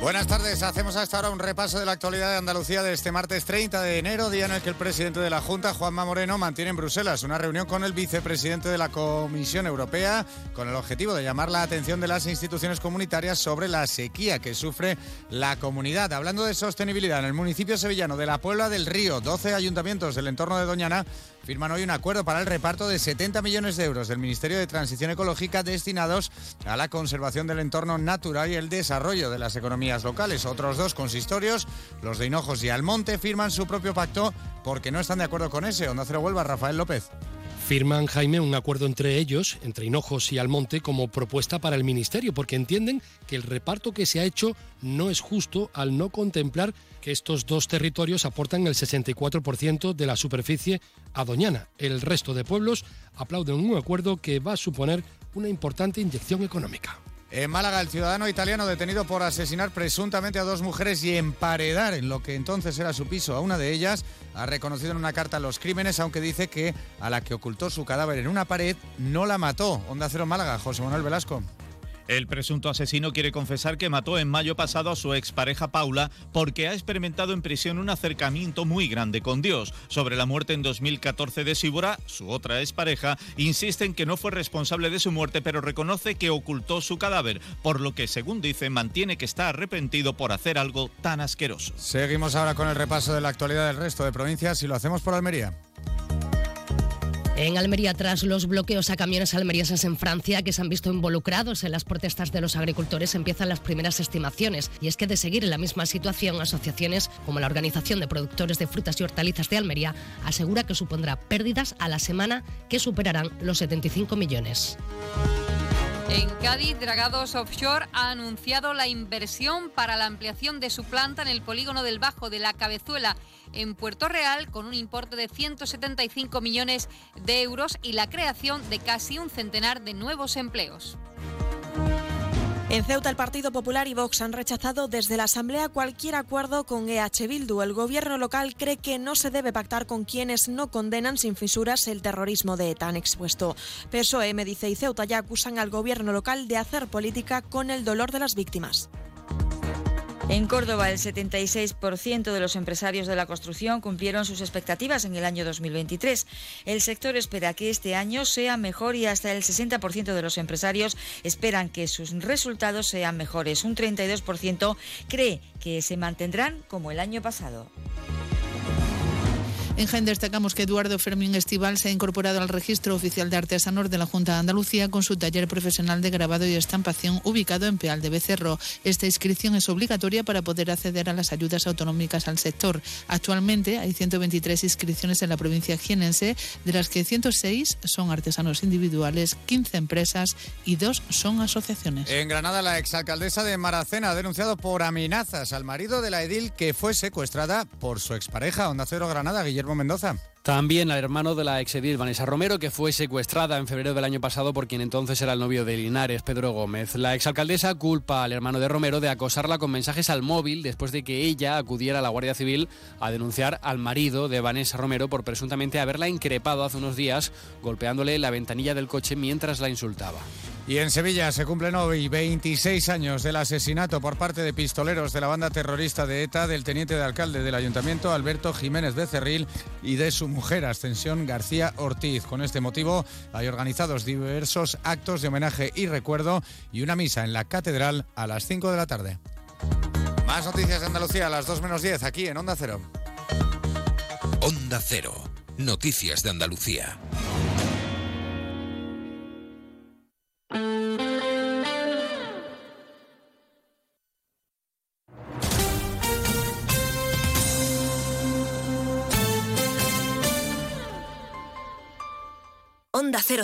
Buenas tardes, hacemos hasta ahora un repaso de la actualidad de Andalucía de este martes 30 de enero, día en el que el presidente de la Junta, Juanma Moreno, mantiene en Bruselas una reunión con el vicepresidente de la Comisión Europea con el objetivo de llamar la atención de las instituciones comunitarias sobre la sequía que sufre la comunidad. Hablando de sostenibilidad, en el municipio sevillano de la Puebla del Río, 12 ayuntamientos del entorno de Doñana firman hoy un acuerdo para el reparto de 70 millones de euros del Ministerio de Transición Ecológica destinados a la conservación del entorno natural y el desarrollo de las economías locales. Otros dos consistorios, los de Hinojos y Almonte, firman su propio pacto porque no están de acuerdo con ese. Onda Cero Huelva, Rafael López. Firman, Jaime, un acuerdo entre ellos, entre Hinojos y Almonte, como propuesta para el Ministerio, porque entienden que el reparto que se ha hecho no es justo al no contemplar que estos dos territorios aportan el 64% de la superficie a Doñana. El resto de pueblos aplauden un acuerdo que va a suponer una importante inyección económica. En Málaga, el ciudadano italiano detenido por asesinar presuntamente a dos mujeres y emparedar en lo que entonces era su piso a una de ellas, ha reconocido en una carta los crímenes, aunque dice que a la que ocultó su cadáver en una pared no la mató. Onda Cero Málaga, José Manuel Velasco. El presunto asesino quiere confesar que mató en mayo pasado a su expareja Paula porque ha experimentado en prisión un acercamiento muy grande con Dios. Sobre la muerte en 2014 de Síbora, su otra expareja, insiste en que no fue responsable de su muerte, pero reconoce que ocultó su cadáver, por lo que, según dice, mantiene que está arrepentido por hacer algo tan asqueroso. Seguimos ahora con el repaso de la actualidad del resto de provincias y lo hacemos por Almería. En Almería, tras los bloqueos a camiones almerienses en Francia que se han visto involucrados en las protestas de los agricultores, empiezan las primeras estimaciones. Y es que de seguir en la misma situación, asociaciones como la Organización de Productores de Frutas y Hortalizas de Almería asegura que supondrá pérdidas a la semana que superarán los 75 millones. En Cádiz, Dragados Offshore ha anunciado la inversión para la ampliación de su planta en el polígono del Bajo de la Cabezuela en Puerto Real con un importe de 175 millones de euros y la creación de casi un centenar de nuevos empleos. En Ceuta, el Partido Popular y Vox han rechazado desde la Asamblea cualquier acuerdo con EH Bildu. El gobierno local cree que no se debe pactar con quienes no condenan sin fisuras el terrorismo de ETA expuesto. PSOE, dice, y Ceuta ya acusan al gobierno local de hacer política con el dolor de las víctimas. En Córdoba, el 76% de los empresarios de la construcción cumplieron sus expectativas en el año 2023. El sector espera que este año sea mejor y hasta el 60% de los empresarios esperan que sus resultados sean mejores. Un 32% cree que se mantendrán como el año pasado. En Jaén destacamos que Eduardo Fermín Estival se ha incorporado al registro oficial de artesanos de la Junta de Andalucía con su taller profesional de grabado y estampación ubicado en Peal de Becerro. Esta inscripción es obligatoria para poder acceder a las ayudas autonómicas al sector. Actualmente hay 123 inscripciones en la provincia jienense, de las que 106 son artesanos individuales, 15 empresas y 2 son asociaciones. En Granada, la exalcaldesa de Maracena ha denunciado por amenazas al marido de la edil que fue secuestrada por su expareja, Onda Cero Granada, Guillermo Mendoza. También al hermano de la exedil Vanessa Romero, que fue secuestrada en febrero del año pasado por quien entonces era el novio de Linares, Pedro Gómez. La exalcaldesa culpa al hermano de Romero de acosarla con mensajes al móvil después de que ella acudiera a la Guardia Civil a denunciar al marido de Vanessa Romero por presuntamente haberla increpado hace unos días golpeándole la ventanilla del coche mientras la insultaba. Y en Sevilla se cumplen hoy 26 años del asesinato por parte de pistoleros de la banda terrorista de ETA del teniente de alcalde del ayuntamiento Alberto Jiménez Becerril y de su mujer Ascensión García Ortiz. Con este motivo hay organizados diversos actos de homenaje y recuerdo y una misa en la catedral a las 5 de la tarde. Más noticias de Andalucía a las 2 menos 10 aquí en Onda Cero. Onda Cero. Noticias de Andalucía.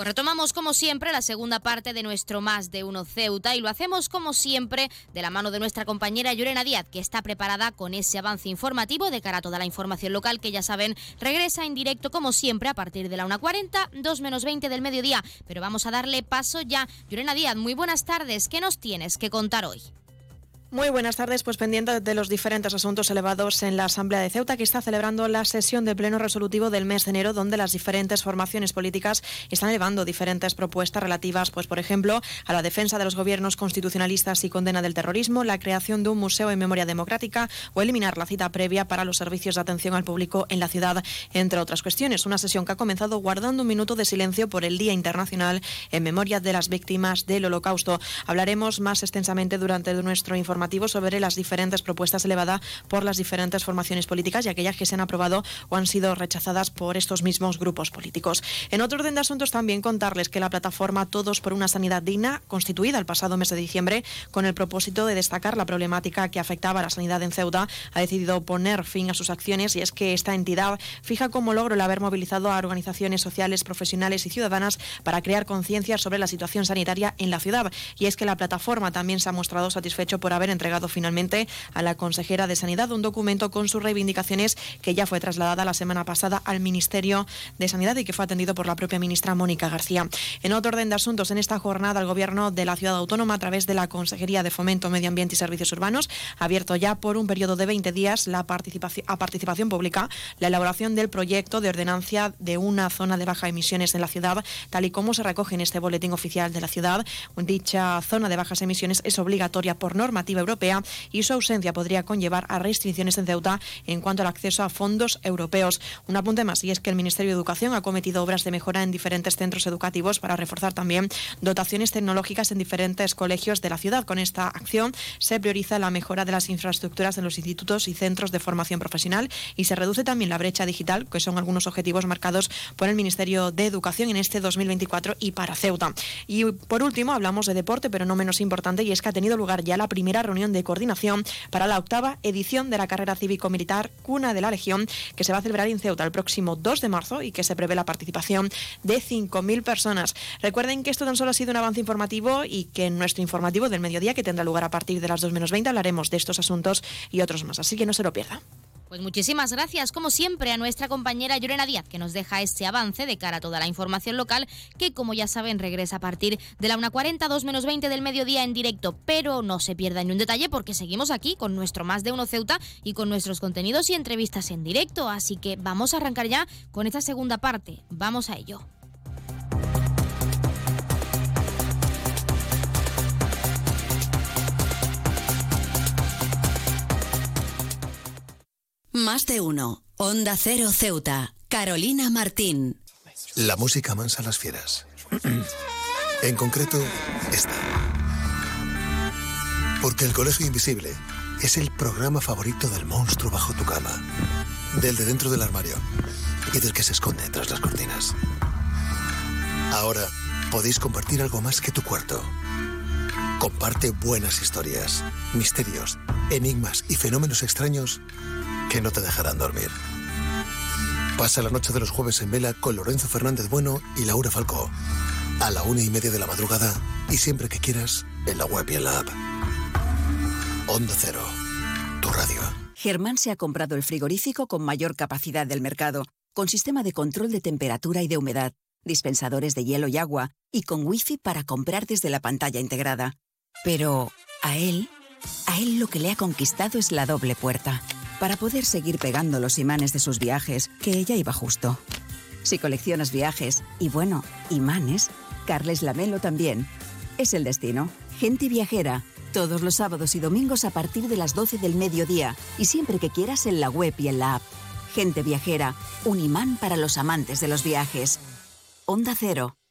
Pues retomamos como siempre la segunda parte de nuestro Más de Uno Ceuta y lo hacemos como siempre de la mano de nuestra compañera Llorena Díaz, que está preparada con ese avance informativo de cara a toda la información local que ya saben regresa en directo como siempre a partir de la 1.40, 2 menos 20 del mediodía. Pero vamos a darle paso ya. Llorena Díaz, muy buenas tardes. ¿Qué nos tienes que contar hoy? Muy buenas tardes, pues pendiente de los diferentes asuntos elevados en la Asamblea de Ceuta, que está celebrando la sesión de pleno resolutivo del mes de enero, donde las diferentes formaciones políticas están elevando diferentes propuestas relativas, pues por ejemplo, a la defensa de los gobiernos constitucionalistas y condena del terrorismo, la creación de un museo en memoria democrática o eliminar la cita previa para los servicios de atención al público en la ciudad, entre otras cuestiones. Una sesión que ha comenzado guardando un minuto de silencio por el Día Internacional en memoria de las víctimas del Holocausto. Hablaremos más extensamente durante nuestro informe sobre las diferentes propuestas elevadas por las diferentes formaciones políticas y aquellas que se han aprobado o han sido rechazadas por estos mismos grupos políticos. En otro orden de asuntos también contarles que la plataforma Todos por una Sanidad Digna, constituida el pasado mes de diciembre con el propósito de destacar la problemática que afectaba a la sanidad en Ceuta, ha decidido poner fin a sus acciones y es que esta entidad fija como logro el haber movilizado a organizaciones sociales, profesionales y ciudadanas para crear conciencia sobre la situación sanitaria en la ciudad. Y es que la plataforma también se ha mostrado satisfecho por haber entregado finalmente a la consejera de Sanidad un documento con sus reivindicaciones que ya fue trasladada la semana pasada al Ministerio de Sanidad y que fue atendido por la propia ministra Mónica García. En otro orden de asuntos, en esta jornada el Gobierno de la Ciudad Autónoma, a través de la Consejería de Fomento, Medio Ambiente y Servicios Urbanos, ha abierto ya por un periodo de 20 días la participación, a participación pública la elaboración del proyecto de ordenancia de una zona de baja emisiones en la ciudad, tal y como se recoge en este boletín oficial de la ciudad. Dicha zona de bajas emisiones es obligatoria por normativa europea y su ausencia podría conllevar a restricciones en Ceuta en cuanto al acceso a fondos europeos. Un apunte más y es que el Ministerio de Educación ha cometido obras de mejora en diferentes centros educativos para reforzar también dotaciones tecnológicas en diferentes colegios de la ciudad. Con esta acción se prioriza la mejora de las infraestructuras en los institutos y centros de formación profesional y se reduce también la brecha digital, que son algunos objetivos marcados por el Ministerio de Educación en este 2024 y para Ceuta. Y por último, hablamos de deporte, pero no menos importante, y es que ha tenido lugar ya la primera reunión de coordinación para la octava edición de la carrera cívico-militar Cuna de la Legión, que se va a celebrar en Ceuta el próximo 2 de marzo y que se prevé la participación de 5.000 personas. Recuerden que esto tan solo ha sido un avance informativo y que en nuestro informativo del mediodía, que tendrá lugar a partir de las 2 menos 20, hablaremos de estos asuntos y otros más. Así que no se lo pierda. Pues muchísimas gracias, como siempre, a nuestra compañera Llorena Díaz, que nos deja este avance de cara a toda la información local, que como ya saben regresa a partir de la 1.40, 2 menos 20 del mediodía en directo. Pero no se pierda ni un detalle porque seguimos aquí con nuestro Más de Uno Ceuta y con nuestros contenidos y entrevistas en directo. Así que vamos a arrancar ya con esta segunda parte. Vamos a ello. Más de uno. Onda Cero Ceuta. Carolina Martín. La música mansa las fieras. en concreto, esta. Porque el Colegio Invisible es el programa favorito del monstruo bajo tu cama. Del de dentro del armario. Y del que se esconde tras las cortinas. Ahora podéis compartir algo más que tu cuarto. Comparte buenas historias, misterios, enigmas y fenómenos extraños que no te dejarán dormir. Pasa la noche de los jueves en vela con Lorenzo Fernández Bueno y Laura Falcó. A la una y media de la madrugada y siempre que quieras en la web y en la app. Onda Cero, tu radio. Germán se ha comprado el frigorífico con mayor capacidad del mercado, con sistema de control de temperatura y de humedad, dispensadores de hielo y agua y con wifi para comprar desde la pantalla integrada. Pero a él, a él lo que le ha conquistado es la doble puerta para poder seguir pegando los imanes de sus viajes, que ella iba justo. Si coleccionas viajes y bueno, imanes, Carles Lamelo también. Es el destino. Gente viajera. Todos los sábados y domingos a partir de las 12 del mediodía y siempre que quieras en la web y en la app. Gente viajera. Un imán para los amantes de los viajes. Onda Cero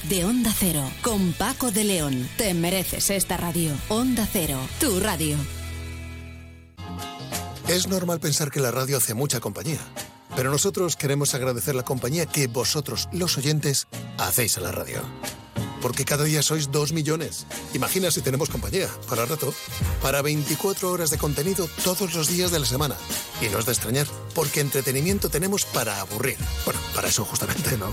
de Onda Cero con Paco de León. Te mereces esta radio. Onda Cero, tu radio. Es normal pensar que la radio hace mucha compañía, pero nosotros queremos agradecer la compañía que vosotros, los oyentes, hacéis a la radio. Porque cada día sois dos millones. Imagina si tenemos compañía, para rato, para 24 horas de contenido todos los días de la semana. Y no es de extrañar, porque entretenimiento tenemos para aburrir. Bueno, para eso justamente, ¿no?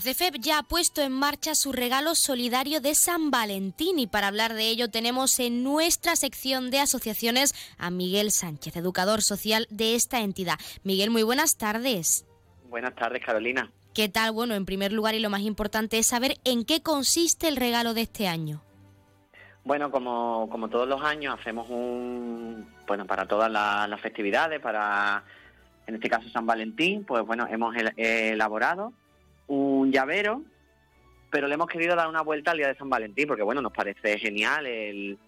ACEFEP ya ha puesto en marcha su regalo solidario de San Valentín y para hablar de ello tenemos en nuestra sección de asociaciones a Miguel Sánchez, educador social de esta entidad. Miguel, muy buenas tardes. Buenas tardes, Carolina. ¿Qué tal? Bueno, en primer lugar y lo más importante es saber en qué consiste el regalo de este año. Bueno, como, como todos los años hacemos un, bueno, para todas las, festividades, para, en este caso San Valentín, pues bueno, hemos elaborado un llavero, pero le hemos querido dar una vuelta al día de San Valentín, porque bueno, nos parece genial el,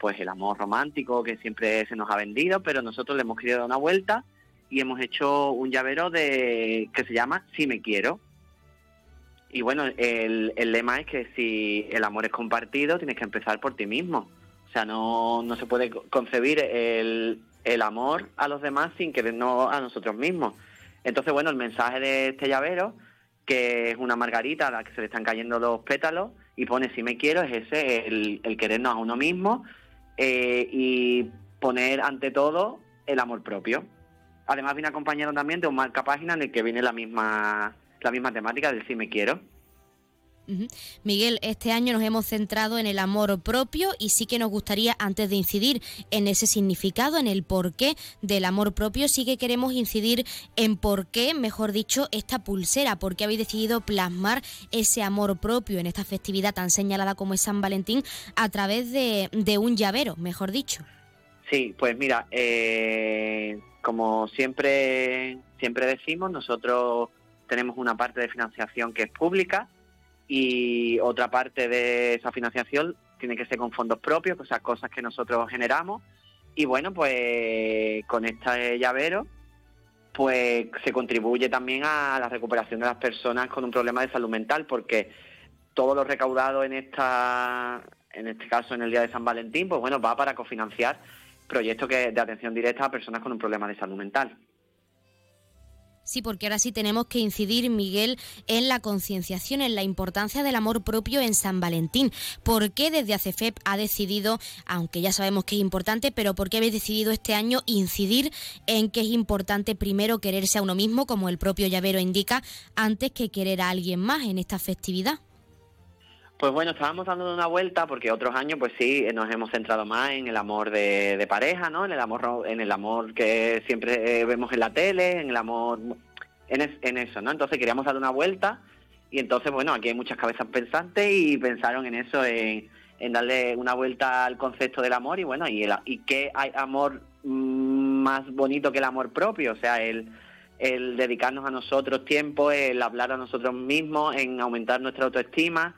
pues el amor romántico que siempre se nos ha vendido, pero nosotros le hemos querido dar una vuelta y hemos hecho un llavero de que se llama Si me quiero. Y bueno, el, el lema es que si el amor es compartido, tienes que empezar por ti mismo. O sea, no, no se puede concebir el, el amor a los demás sin querernos a nosotros mismos. Entonces, bueno, el mensaje de este llavero, que es una margarita a la que se le están cayendo los pétalos, y pone si me quiero, es ese, el, querernos a uno mismo eh, y poner ante todo el amor propio. Además viene acompañado también de un marca página en el que viene la misma, la misma temática del si me quiero. Miguel, este año nos hemos centrado en el amor propio y sí que nos gustaría, antes de incidir en ese significado, en el porqué del amor propio, sí que queremos incidir en por qué, mejor dicho, esta pulsera, por qué habéis decidido plasmar ese amor propio en esta festividad tan señalada como es San Valentín a través de, de un llavero, mejor dicho. Sí, pues mira, eh, como siempre, siempre decimos, nosotros tenemos una parte de financiación que es pública y otra parte de esa financiación tiene que ser con fondos propios, o sea, cosas que nosotros generamos. Y bueno, pues con este llavero, pues se contribuye también a la recuperación de las personas con un problema de salud mental, porque todo lo recaudado en esta, en este caso en el día de San Valentín, pues bueno, va para cofinanciar proyectos que, de atención directa a personas con un problema de salud mental. Sí, porque ahora sí tenemos que incidir, Miguel, en la concienciación, en la importancia del amor propio en San Valentín. ¿Por qué desde ACFEP ha decidido, aunque ya sabemos que es importante, pero por qué habéis decidido este año incidir en que es importante primero quererse a uno mismo, como el propio llavero indica, antes que querer a alguien más en esta festividad? Pues bueno, estábamos dando una vuelta porque otros años, pues sí, nos hemos centrado más en el amor de, pareja, ¿no? En el amor, en el amor que siempre eh, vemos en la tele, en el amor, en, en eso, ¿no? Entonces queríamos dar una vuelta y entonces, bueno, aquí hay muchas cabezas pensantes y pensaron en eso, en, darle una vuelta al concepto del amor y bueno, y, el, y qué hay amor mm, más bonito que el amor propio, o sea, el el dedicarnos a nosotros tiempo, el hablar a nosotros mismos, en aumentar nuestra autoestima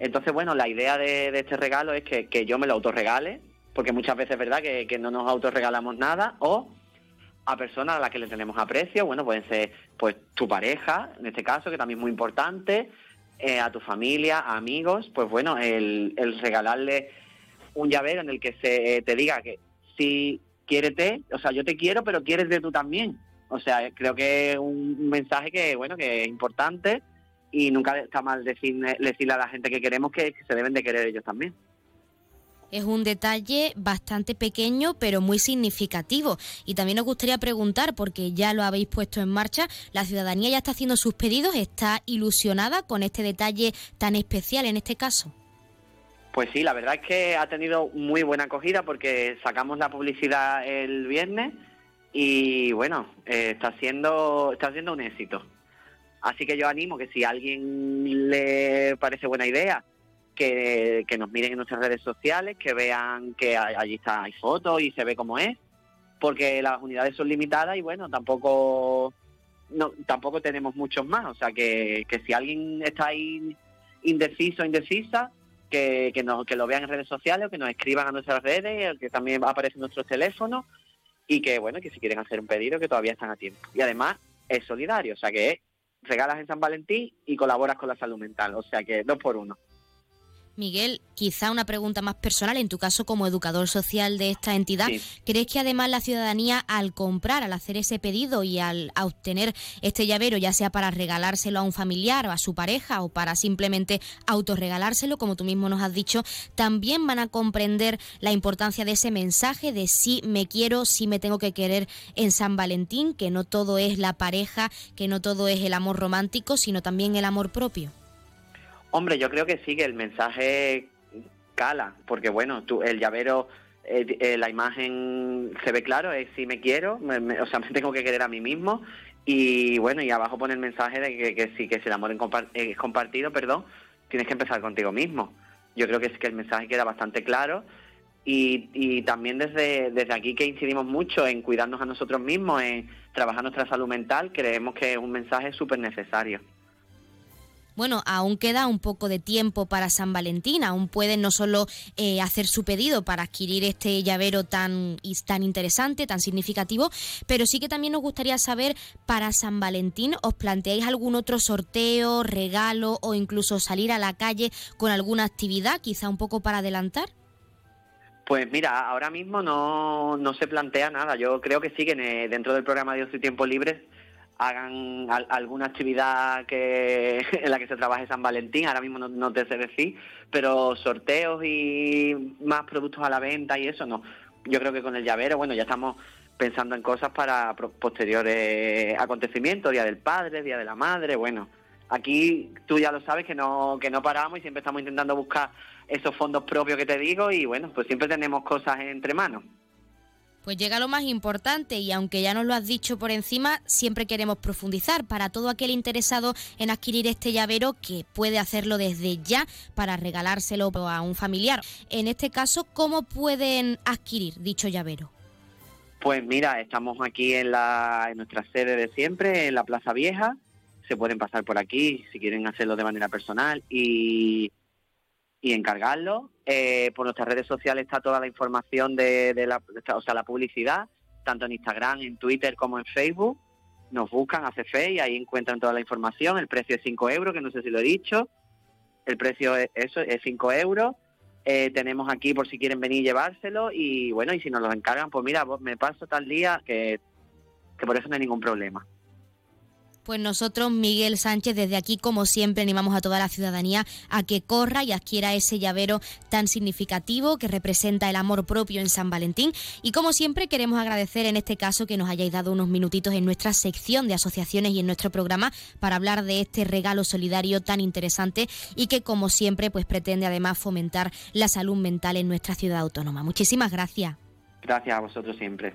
entonces, bueno, la idea de, este regalo es que, yo me lo autorregale, porque muchas veces es verdad que, no nos autorregalamos nada, o a personas a las que le tenemos aprecio, bueno, pueden ser pues tu pareja, en este caso, que también es muy importante, eh, a tu familia, a amigos, pues bueno, el, regalarle un llavero en el que se te diga que si quiérete, o sea, yo te quiero, pero quieres de tú también. O sea, creo que es un mensaje que, bueno, que es importante y nunca está mal decirle, decirle a la gente que queremos que, se deben de querer ellos también. Es un detalle bastante pequeño pero muy significativo. Y también nos gustaría preguntar, porque ya lo habéis puesto en marcha, ¿la ciudadanía ya está haciendo sus pedidos? ¿Está ilusionada con este detalle tan especial en este caso? Pues sí, la verdad es que ha tenido muy buena acogida porque sacamos la publicidad el viernes y bueno, eh, está siendo está siendo un éxito. Así que yo animo que si a alguien le parece buena idea, que, nos miren en nuestras redes sociales, que vean que allí está, hay fotos y se ve cómo es, porque las unidades son limitadas y bueno, tampoco no, tampoco tenemos muchos más. O sea que, que si alguien está ahí indeciso, indecisa, que, que, que lo vean en redes sociales o que nos escriban a nuestras redes, que también aparecen nuestros teléfonos y que bueno, que si quieren hacer un pedido que todavía están a tiempo. Y además es solidario, o sea que es regalas en San Valentín y colaboras con la salud mental. O sea que dos por uno. Miguel, quizá una pregunta más personal, en tu caso como educador social de esta entidad, ¿crees que además la ciudadanía al comprar, al hacer ese pedido y al obtener este llavero, ya sea para regalárselo a un familiar o a su pareja o para simplemente autorregalárselo, como tú mismo nos has dicho, también van a comprender la importancia de ese mensaje de si me quiero, si me tengo que querer en San Valentín, que no todo es la pareja, que no todo es el amor romántico, sino también el amor propio? Hombre, yo creo que sí, que el mensaje cala, porque bueno, tú, el llavero, eh, eh, la imagen se ve claro, es si me quiero, o sea, me tengo que querer a mí mismo Y bueno, y abajo pone el mensaje de que, que sí, que si el amor es compartido, perdón, tienes que empezar contigo mismo. Yo creo que es que el mensaje queda bastante claro y, y, también desde, desde aquí que incidimos mucho en cuidarnos a nosotros mismos, en trabajar nuestra salud mental, creemos que es un mensaje súper necesario. Bueno, aún queda un poco de tiempo para San Valentín, aún pueden no solo eh, hacer su pedido para adquirir este llavero tan, tan interesante, tan significativo, pero sí que también nos gustaría saber para San Valentín, ¿os planteáis algún otro sorteo, regalo o incluso salir a la calle con alguna actividad, quizá un poco para adelantar? Pues mira, ahora mismo no, no se plantea nada. Yo creo que sí que eh, dentro del programa de Ocio y Tiempo Libre hagan alguna actividad que en la que se trabaje San Valentín, ahora mismo no, te sé decir, pero sorteos y más productos a la venta y eso no. Yo creo que con el llavero, bueno, ya estamos pensando en cosas para posteriores acontecimientos, Día del Padre, Día de la Madre, bueno, aquí tú ya lo sabes que no, que no paramos y siempre estamos intentando buscar esos fondos propios que te digo y bueno, pues siempre tenemos cosas entre manos. Pues llega lo más importante y aunque ya nos lo has dicho por encima, siempre queremos profundizar para todo aquel interesado en adquirir este llavero que puede hacerlo desde ya para regalárselo a un familiar. En este caso, ¿cómo pueden adquirir dicho llavero? Pues mira, estamos aquí en, la, en nuestra sede de siempre, en la Plaza Vieja. Se pueden pasar por aquí si quieren hacerlo de manera personal y y encargarlo. Eh, por nuestras redes sociales está toda la información de, la, o sea, la publicidad, tanto en Instagram, en Twitter como en Facebook. Nos buscan a CFE y ahí encuentran toda la información. El precio es 5 euros, que no sé si lo he dicho. El precio es eso, es 5 euros. Eh, tenemos aquí por si quieren venir y llevárselo. Y bueno, y si nos lo encargan, pues mira, me paso tal día que, que por eso no hay ningún problema. Pues nosotros, Miguel Sánchez, desde aquí, como siempre, animamos a toda la ciudadanía a que corra y adquiera ese llavero tan significativo que representa el amor propio en San Valentín. Y como siempre, queremos agradecer en este caso que nos hayáis dado unos minutitos en nuestra sección de asociaciones y en nuestro programa para hablar de este regalo solidario tan interesante y que, como siempre, pues pretende además fomentar la salud mental en nuestra ciudad autónoma. Muchísimas gracias. Gracias a vosotros siempre.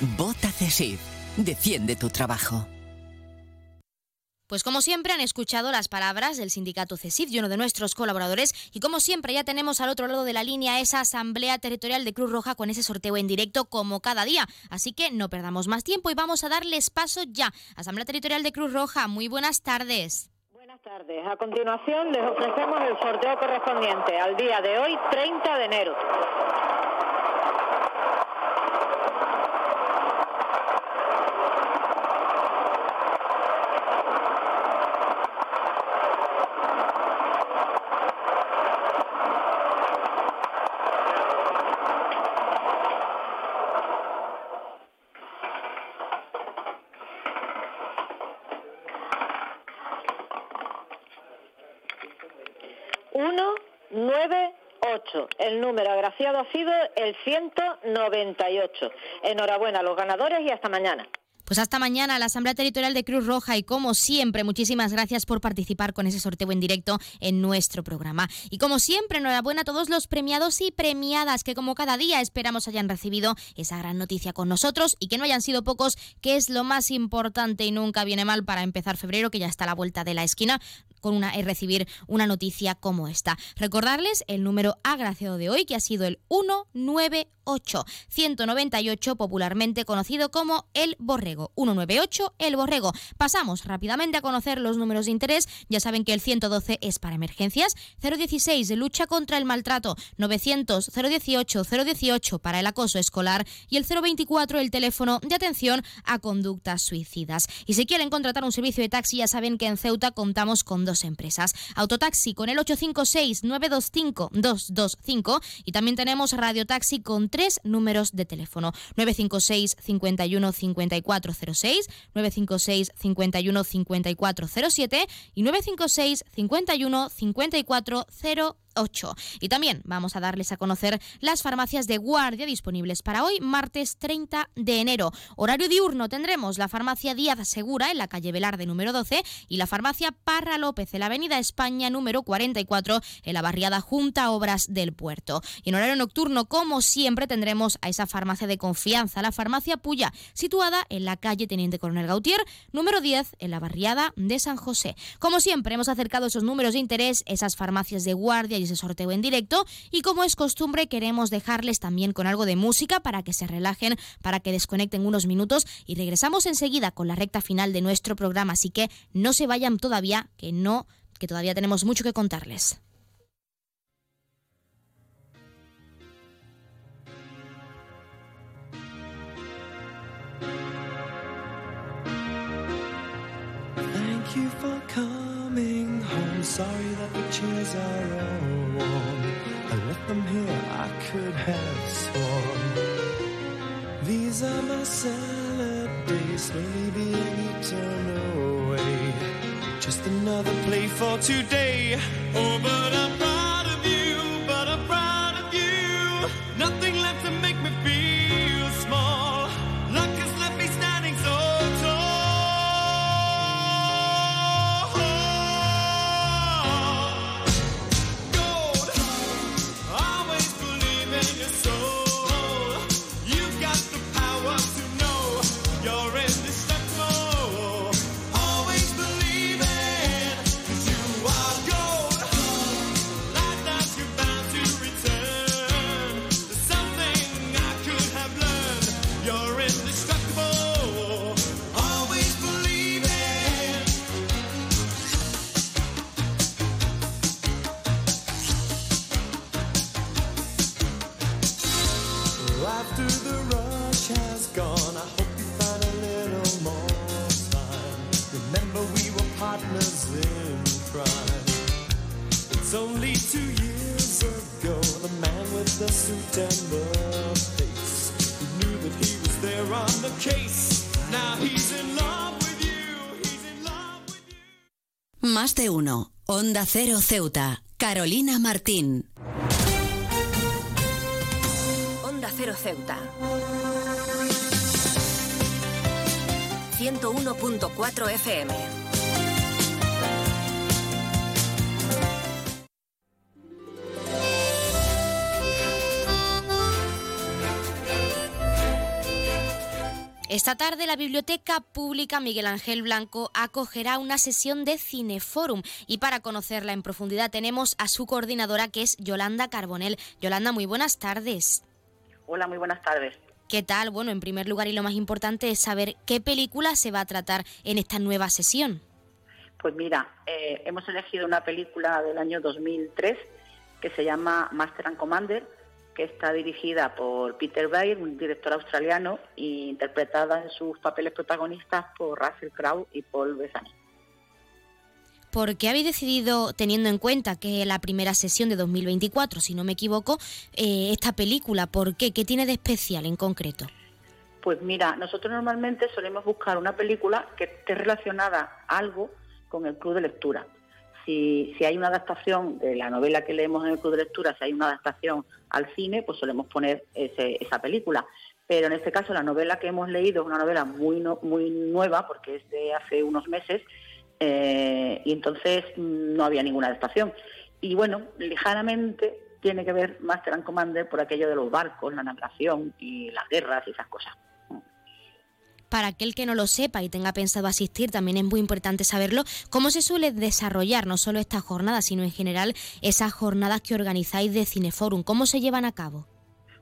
Vota CESIF. Defiende tu trabajo. Pues como siempre han escuchado las palabras del sindicato CESIF y uno de nuestros colaboradores y como siempre ya tenemos al otro lado de la línea esa asamblea territorial de Cruz Roja con ese sorteo en directo como cada día. Así que no perdamos más tiempo y vamos a darles paso ya. Asamblea Territorial de Cruz Roja, muy buenas tardes. Buenas tardes. A continuación les ofrecemos el sorteo correspondiente al día de hoy, 30 de enero. Número agraciado ha sido el 198. Enhorabuena a los ganadores y hasta mañana. Pues hasta mañana la Asamblea Territorial de Cruz Roja y como siempre, muchísimas gracias por participar con ese sorteo en directo en nuestro programa. Y como siempre, enhorabuena a todos los premiados y premiadas que como cada día esperamos hayan recibido esa gran noticia con nosotros y que no hayan sido pocos, que es lo más importante y nunca viene mal para empezar febrero, que ya está a la vuelta de la esquina con una y recibir una noticia como esta. Recordarles el número agraciado de hoy que ha sido el 198 198 popularmente conocido como el borrego 198 el borrego. Pasamos rápidamente a conocer los números de interés. Ya saben que el 112 es para emergencias, 016 lucha contra el maltrato, 900 018 018 para el acoso escolar y el 024 el teléfono de atención a conductas suicidas. Y si quieren contratar un servicio de taxi ya saben que en Ceuta contamos con dos empresas. Autotaxi con el 856-925-225 y también tenemos Radiotaxi con tres números de teléfono. 956 51 5406, 956 51 5407 y 956 51 5408. Y también vamos a darles a conocer las farmacias de guardia disponibles para hoy, martes 30 de enero. Horario diurno tendremos la farmacia Díaz Segura en la calle Velarde número 12 y la farmacia Parra López en la avenida España número 44 en la barriada Junta Obras del Puerto. Y en horario nocturno, como siempre, tendremos a esa farmacia de confianza, la farmacia Puya, situada en la calle Teniente Coronel Gautier número 10 en la barriada de San José. Como siempre, hemos acercado esos números de interés, esas farmacias de guardia y ese sorteo en directo y como es costumbre queremos dejarles también con algo de música para que se relajen, para que desconecten unos minutos y regresamos enseguida con la recta final de nuestro programa, así que no se vayan todavía, que no que todavía tenemos mucho que contarles. Thank you for coming home. Sorry that the chairs warm. I left them here, I could have sworn. These are my salad days, slowly being eaten away. Just another play for today. Oh, but I'm proud of you, but I'm proud of you. Nothing Más de uno. Onda Cero Ceuta. Carolina Martín. Onda Cero Ceuta. 101.4 FM. Esta tarde la Biblioteca Pública Miguel Ángel Blanco acogerá una sesión de Cineforum y para conocerla en profundidad tenemos a su coordinadora que es Yolanda Carbonel. Yolanda, muy buenas tardes. Hola, muy buenas tardes. ¿Qué tal? Bueno, en primer lugar y lo más importante es saber qué película se va a tratar en esta nueva sesión. Pues mira, eh, hemos elegido una película del año 2003 que se llama Master and Commander, que está dirigida por Peter Bayer, un director australiano, e interpretada en sus papeles protagonistas por Russell Crowe y Paul Bettany. ¿Por qué habéis decidido, teniendo en cuenta que es la primera sesión de 2024, si no me equivoco, eh, esta película? ¿Por qué? ¿Qué tiene de especial en concreto? Pues mira, nosotros normalmente solemos buscar una película que esté relacionada algo con el club de lectura. Si, hay una adaptación de la novela que leemos en el club de lectura, si hay una adaptación al cine, pues solemos poner esa película. Pero en este caso la novela que hemos leído es una novela muy, no- muy nueva, porque es de hace unos meses, eh, y entonces mm, no había ninguna adaptación. Y bueno, ligeramente tiene que ver Master and Commander por aquello de los barcos, la navegación y las guerras y esas cosas. Para aquel que no lo sepa y tenga pensado asistir, también es muy importante saberlo, cómo se suele desarrollar no solo esta jornada, sino en general esas jornadas que organizáis de Cineforum, cómo se llevan a cabo.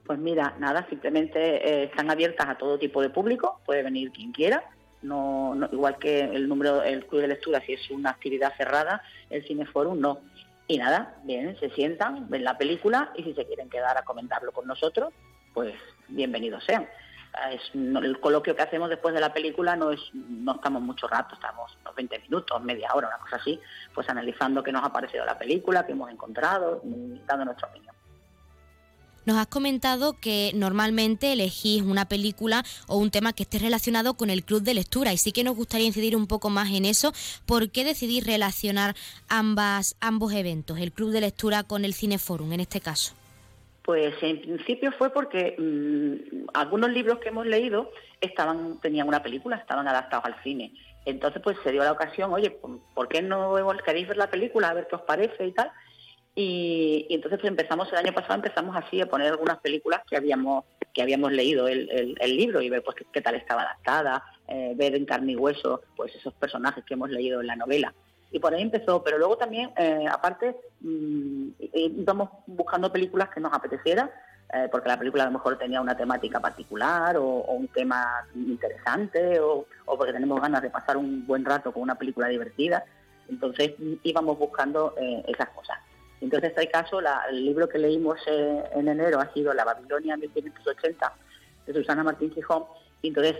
Pues mira, nada, simplemente eh, están abiertas a todo tipo de público, puede venir quien quiera, no, no- igual que el número, el club de lectura, si es una actividad cerrada, el cineforum no. Y nada, vienen, se sientan, ven la película y si se quieren quedar a comentarlo con nosotros, pues bienvenidos sean. El coloquio que hacemos después de la película no es no estamos mucho rato, estamos unos 20 minutos, media hora, una cosa así, pues analizando qué nos ha parecido la película, qué hemos encontrado, dando nuestra opinión. Nos has comentado que normalmente elegís una película o un tema que esté relacionado con el club de lectura y sí que nos gustaría incidir un poco más en eso. ¿Por qué decidís relacionar ambas, ambos eventos, el club de lectura con el Cineforum en este caso? Pues en principio fue porque mm, algunos libros que hemos leído estaban tenían una película, estaban adaptados al cine. Entonces pues se dio la ocasión, oye, ¿por qué no queréis ver la película a ver qué os parece y tal? Y, entonces pues, empezamos el año pasado empezamos así a poner algunas películas que habíamos que habíamos leído el, libro y ver pues qué, tal estaba adaptada, eh, ver en carne y hueso pues esos personajes que hemos leído en la novela. Y por ahí empezó, pero luego también, eh, aparte, mm, íbamos buscando películas que nos apetecieran, eh, porque la película a lo mejor tenía una temática particular o, un tema interesante o, o, porque tenemos ganas de pasar un buen rato con una película divertida. Entonces íbamos buscando esas cosas. Entonces, en este caso, el libro que leímos eh, en enero ha sido La Babilonia 1580 de Susana Martín Gijón, entonces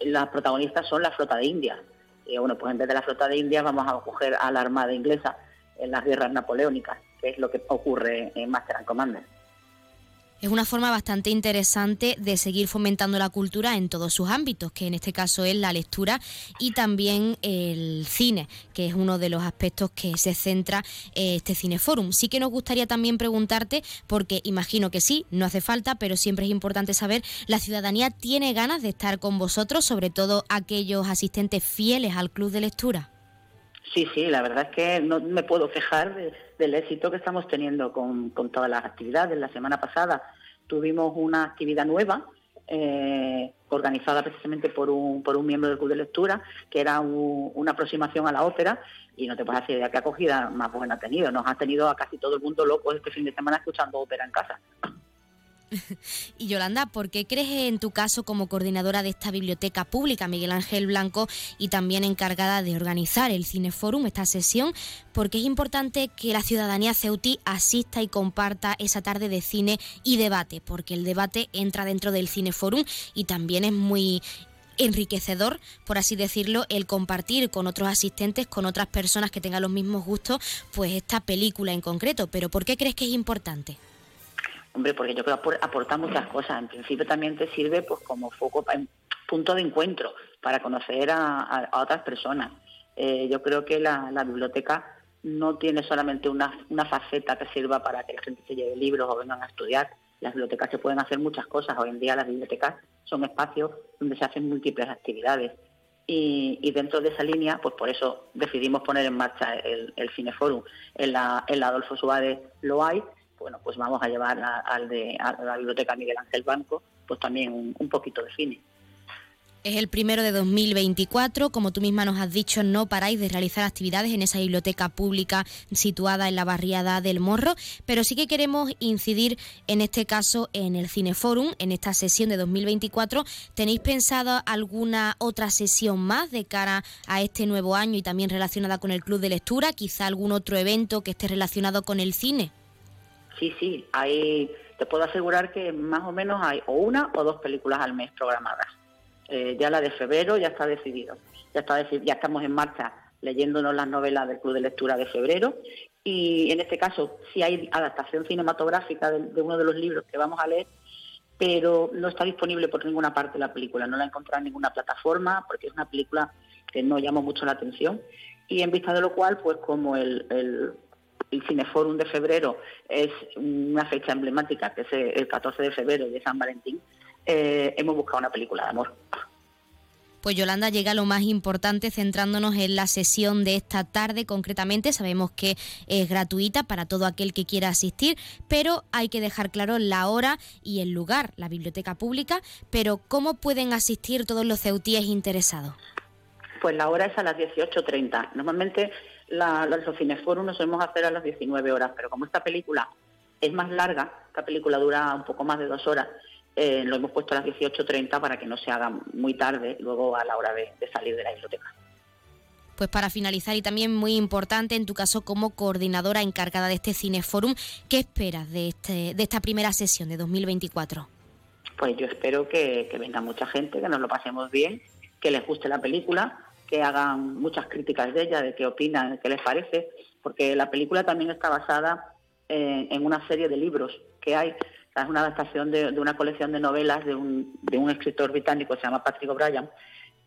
las protagonistas son la flota de India. Y bueno, pues en vez de la flota de India vamos a coger a la Armada inglesa en las guerras napoleónicas, que es lo que ocurre en Master and Commander. Es una forma bastante interesante de seguir fomentando la cultura en todos sus ámbitos, que en este caso es la lectura y también el cine, que es uno de los aspectos que se centra eh, este Cineforum. Sí que nos gustaría también preguntarte, porque imagino que sí, no hace falta, pero siempre es importante saber, ¿la ciudadanía tiene ganas de estar con vosotros, sobre todo aquellos asistentes fieles al club de lectura? Sí, sí, la verdad es que no me puedo quejar del éxito que estamos teniendo con, todas las actividades. La semana pasada tuvimos una actividad nueva eh, organizada precisamente por un, miembro del Club de Lectura, que era una aproximación a la ópera, y no te puedes hacer idea qué acogida más buena ha tenido. Nos ha tenido a casi todo el mundo loco este fin de semana escuchando ópera en casa. y Yolanda, ¿por qué crees en tu caso como coordinadora de esta biblioteca pública, Miguel Ángel Blanco, y también encargada de organizar el Cineforum, esta sesión? Porque es importante que la ciudadanía ceutí asista y comparta esa tarde de cine y debate, porque el debate entra dentro del Cineforum y también es muy enriquecedor, por así decirlo, el compartir con otros asistentes, con otras personas que tengan los mismos gustos, pues esta película en concreto. Pero ¿por qué crees que es importante? Hombre, porque yo creo que aporta muchas cosas. En principio también te sirve pues como foco, punto de encuentro para conocer a, otras personas. Eh, yo creo que la, biblioteca no tiene solamente una, faceta que sirva para que la gente se lleve libros o vengan a estudiar. Las bibliotecas se pueden hacer muchas cosas. Hoy en día las bibliotecas son espacios donde se hacen múltiples actividades. Y, dentro de esa línea, pues por eso decidimos poner en marcha el, Cineforum. En la, en la Adolfo Suárez lo hay bueno, pues vamos a llevar a, al de, la Biblioteca Miguel Ángel Banco, pues también un, poquito de cine. Es el primero de 2024. Como tú misma nos has dicho, no paráis de realizar actividades en esa biblioteca pública situada en la barriada del Morro, pero sí que queremos incidir en este caso en el Cineforum, en esta sesión de 2024. ¿Tenéis pensado alguna otra sesión más de cara a este nuevo año y también relacionada con el Club de Lectura? ¿Quizá algún otro evento que esté relacionado con el cine? Sí, sí, hay, te puedo asegurar que más o menos hay o una o dos películas al mes programadas. Eh, ya la de febrero ya está decidido. Ya, está ya estamos en marcha leyéndonos las novelas del Club de Lectura de febrero y en este caso sí hay adaptación cinematográfica de, uno de los libros que vamos a leer, pero no está disponible por ninguna parte la película, no la he encontrado en ninguna plataforma porque es una película que no llamó mucho la atención y en vista de lo cual, pues como el, el Cineforum de febrero es una fecha emblemática, que es el 14 de febrero de San Valentín, eh, hemos buscado una película de amor. Pues Yolanda llega lo más importante centrándonos en la sesión de esta tarde concretamente. Sabemos que es gratuita para todo aquel que quiera asistir, pero hay que dejar claro la hora y el lugar, la biblioteca pública. Pero ¿cómo pueden asistir todos los ceutíes interesados? Pues la hora es a las 18.30. Normalmente la, los cineforum nos solemos hacer a las 19 horas, pero como esta película es más larga, esta película dura un poco más de dos horas, eh, lo hemos puesto a las 18.30 para que no se haga muy tarde luego a la hora de, salir de la biblioteca. Pues para finalizar y también muy importante en tu caso como coordinadora encargada de este Cineforum, ¿qué esperas de, este, de esta primera sesión de 2024? pues yo espero que, que venga mucha gente, que nos lo pasemos bien, que les guste la película, que hagan muchas críticas de ella, de qué opinan, de qué les parece, porque la película también está basada en, una serie de libros que hay. Es una adaptación de, una colección de novelas de un, de un escritor británico que se llama Patrick O'Brien,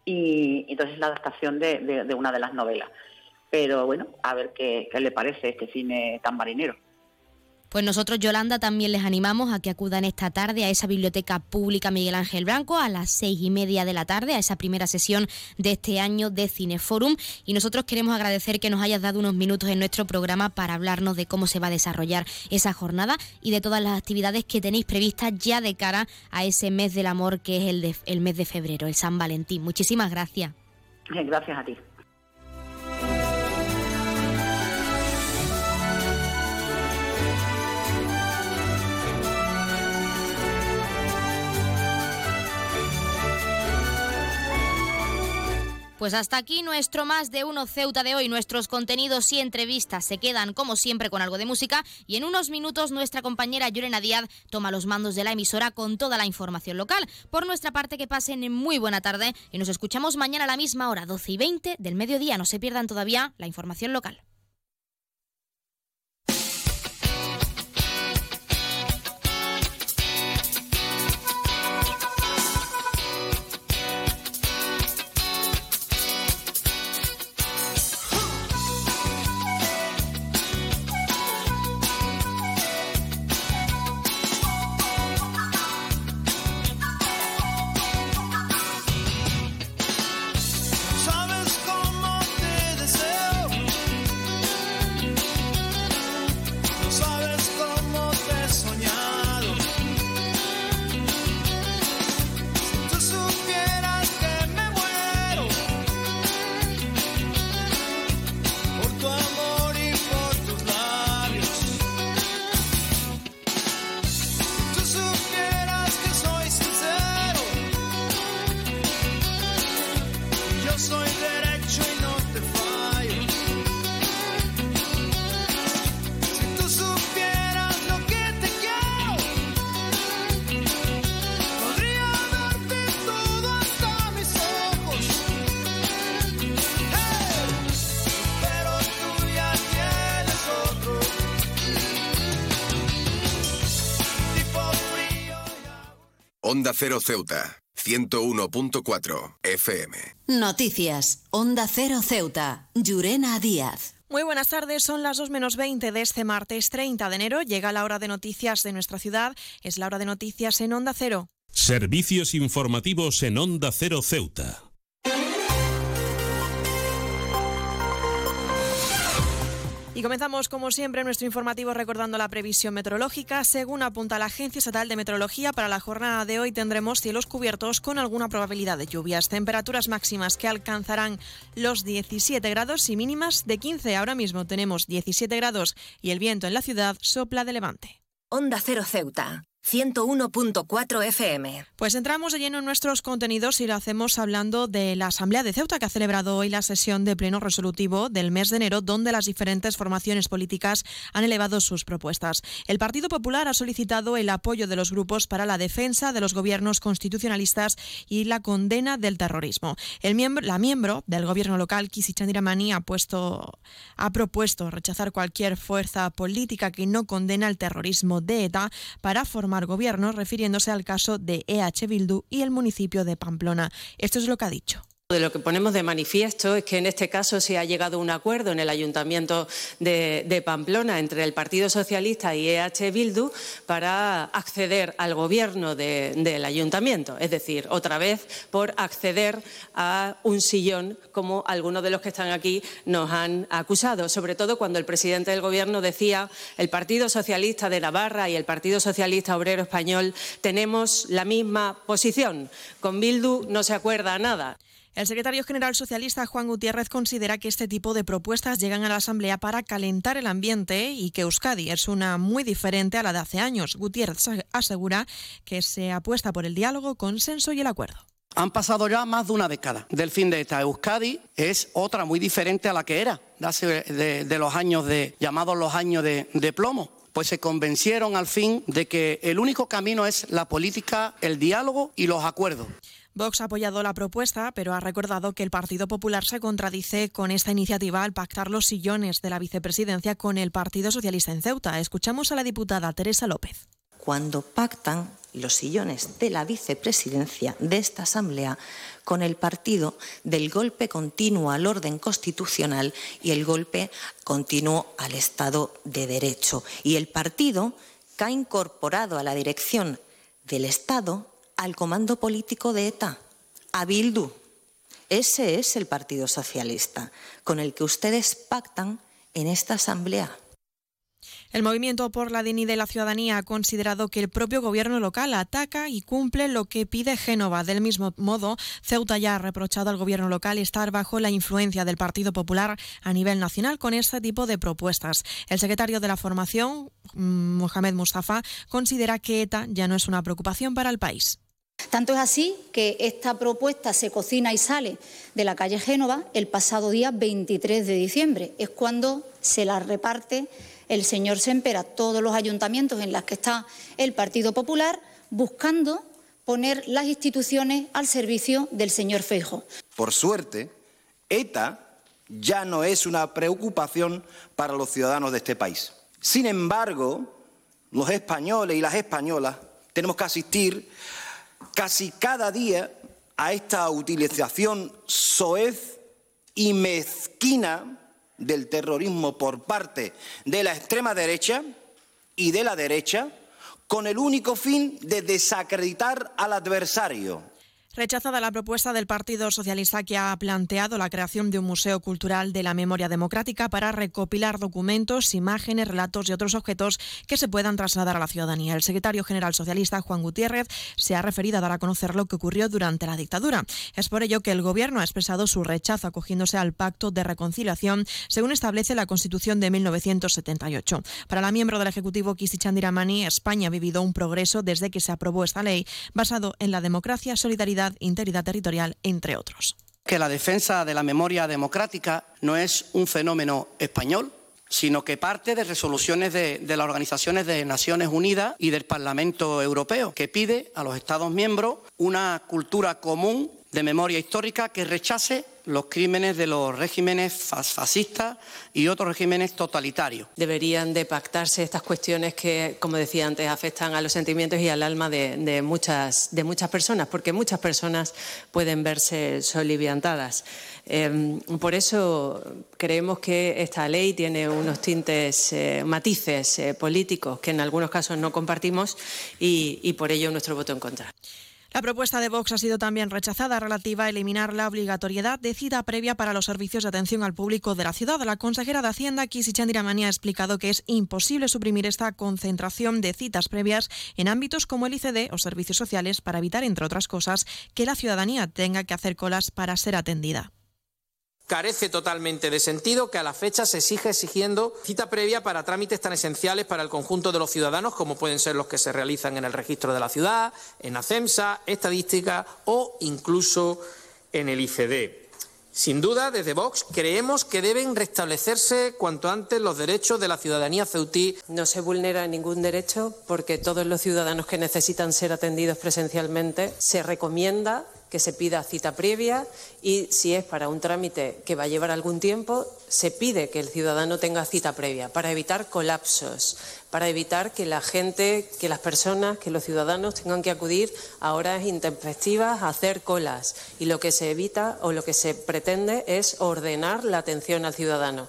y entonces la adaptación de, de- de una de las novelas. Pero bueno, a ver qué, qué le parece este cine tan marinero. Pues nosotros, Yolanda, también les animamos a que acudan esta tarde a esa biblioteca pública Miguel Ángel Blanco a las seis y media de la tarde, a esa primera sesión de este año de Cineforum. Y nosotros queremos agradecer que nos hayas dado unos minutos en nuestro programa para hablarnos de cómo se va a desarrollar esa jornada y de todas las actividades que tenéis previstas ya de cara a ese mes del amor que es el, de- el mes de febrero, el San Valentín. Muchísimas gracias. Gracias a ti. Pues hasta aquí nuestro más de uno Ceuta de hoy. Nuestros contenidos y entrevistas se quedan como siempre con algo de música y en unos minutos nuestra compañera Llorena Díaz toma los mandos de la emisora con toda la información local. Por nuestra parte que pasen muy buena tarde y nos escuchamos mañana a la misma hora, 12 y 20 del mediodía. No se pierdan todavía la información local. Onda Cero Ceuta, 101.4 FM. Noticias. Onda Cero Ceuta. Llurena Díaz. Muy buenas tardes, son las 2 menos 20 de este martes 30 de enero. Llega la hora de noticias de nuestra ciudad. Es la hora de noticias en Onda Cero. Servicios informativos en Onda Cero Ceuta. Y comenzamos, como siempre, nuestro informativo recordando la previsión meteorológica. Según apunta la Agencia Estatal de Meteorología, para la jornada de hoy tendremos cielos cubiertos con alguna probabilidad de lluvias. Temperaturas máximas que alcanzarán los 17 grados y mínimas de 15. Ahora mismo tenemos 17 grados y el viento en la ciudad sopla de levante. Onda Cero Ceuta, 101.4 FM. Pues entramos de lleno en nuestros contenidos y lo hacemos hablando de la Asamblea de Ceuta que ha celebrado hoy la sesión de pleno resolutivo del mes de enero donde las diferentes formaciones políticas han elevado sus propuestas. El Partido Popular ha solicitado el apoyo de los grupos para la defensa de los gobiernos constitucionalistas y la condena del terrorismo. El miembro, la miembro del gobierno local, Kisi Chandiramani, ha, puesto, ha propuesto rechazar cualquier fuerza política que no condena el terrorismo de ETA para formar gobierno, refiriéndose al caso de EH Bildu y el municipio de Pamplona. Esto es lo que ha dicho. De lo que ponemos de manifiesto es que en este caso se ha llegado a un acuerdo en el Ayuntamiento de, Pamplona entre el Partido Socialista y EH Bildu para acceder al gobierno de- del Ayuntamiento. Es decir, otra vez por acceder a un sillón, como algunos de los que están aquí nos han acusado. Sobre todo cuando el presidente del Gobierno decía el Partido Socialista de Navarra y el Partido Socialista Obrero Español tenemos la misma posición. Con Bildu no se acuerda nada. El secretario general socialista Juan Gutiérrez considera que este tipo de propuestas llegan a la Asamblea para calentar el ambiente y que Euskadi es una muy diferente a la de hace años. Gutiérrez asegura que se apuesta por el diálogo, consenso y el acuerdo. Han pasado ya más de una década del fin de esta. Euskadi es otra muy diferente a la que era de, los años de llamados los años de plomo. pues se convencieron al fin de que el único camino es la política, el diálogo y los acuerdos. Vox ha apoyado la propuesta, pero ha recordado que el Partido Popular se contradice con esta iniciativa al pactar los sillones de la vicepresidencia con el Partido Socialista en Ceuta. Escuchamos a la diputada Teresa López. Cuando pactan los sillones de la vicepresidencia de esta Asamblea con el partido del golpe continuo al orden constitucional y el golpe continuo al Estado de Derecho. Y el partido que ha incorporado a la dirección del Estado al comando político de ETA, a Bildu. Ese es el Partido Socialista con el que ustedes pactan en esta Asamblea. El Movimiento por la Dignidad de la Ciudadanía ha considerado que el propio gobierno local ataca y cumple lo que pide Génova. Del mismo modo, Ceuta ya ha reprochado al gobierno local estar bajo la influencia del Partido Popular a nivel nacional con este tipo de propuestas. El secretario de la formación, mm, Mohamed Mustafa, considera que ETA ya no es una preocupación para el país. Tanto es así que esta propuesta se cocina y sale de la calle Génova el pasado día 23 de diciembre. Es cuando se la reparte el señor Semper a todos los ayuntamientos en los que está el Partido Popular, buscando poner las instituciones al servicio del señor Feijo. Por suerte, ETA ya no es una preocupación para los ciudadanos de este país. Sin embargo, los españoles y las españolas tenemos que asistir casi cada día a esta utilización soez y mezquina del terrorismo por parte de la extrema derecha y de la derecha con el único fin de desacreditar al adversario Rechazada la propuesta del Partido Socialista que ha planteado la creación de un Museo Cultural de la Memoria Democrática para recopilar documentos, imágenes, relatos y otros objetos que se puedan trasladar a la ciudadanía. El secretario general socialista, Juan Gutiérrez, se ha referido a dar a conocer lo que ocurrió durante la dictadura. Es por ello que el Gobierno ha expresado su rechazo acogiéndose al Pacto de Reconciliación, según establece la Constitución de 1978. Para la miembro del Ejecutivo, Kisi Chandiramani, España ha vivido un progreso desde que se aprobó esta ley, basado en la democracia, solidaridad integridad territorial, entre otros. Que la defensa de la memoria democrática no es un fenómeno español, sino que parte de resoluciones de, las organizaciones de Naciones Unidas y del Parlamento Europeo, que pide a los Estados miembros una cultura común de memoria histórica que rechace los crímenes de los regímenes fascistas y otros regímenes totalitarios. Deberían de pactarse estas cuestiones que, como decía antes, afectan a los sentimientos y al alma de, muchas, de muchas personas, porque muchas personas pueden verse soliviantadas. Eh, por eso creemos que esta ley tiene unos tintes, eh, matices eh, políticos que en algunos casos no compartimos y por ello nuestro voto en contra. La propuesta de Vox ha sido también rechazada relativa a eliminar la obligatoriedad de cita previa para los servicios de atención al público de la ciudad. La consejera de Hacienda, Kisi Chandiramani, ha explicado que es imposible suprimir esta concentración de citas previas en ámbitos como el ICD o servicios sociales para evitar, entre otras cosas, que la ciudadanía tenga que hacer colas para ser atendida carece totalmente de sentido que a la fecha se siga exigiendo cita previa para trámites tan esenciales para el conjunto de los ciudadanos como pueden ser los que se realizan en el registro de la ciudad, en ACEMSA, estadística o incluso en el ICD. Sin duda, desde Vox creemos que deben restablecerse cuanto antes los derechos de la ciudadanía ceutí. No se vulnera ningún derecho porque todos los ciudadanos que necesitan ser atendidos presencialmente se recomienda que se pida cita previa y si es para un trámite que va a llevar algún tiempo, se pide que el ciudadano tenga cita previa para evitar colapsos, para evitar que la gente, que las personas, que los ciudadanos tengan que acudir a horas intempestivas a hacer colas. Y lo que se evita o lo que se pretende es ordenar la atención al ciudadano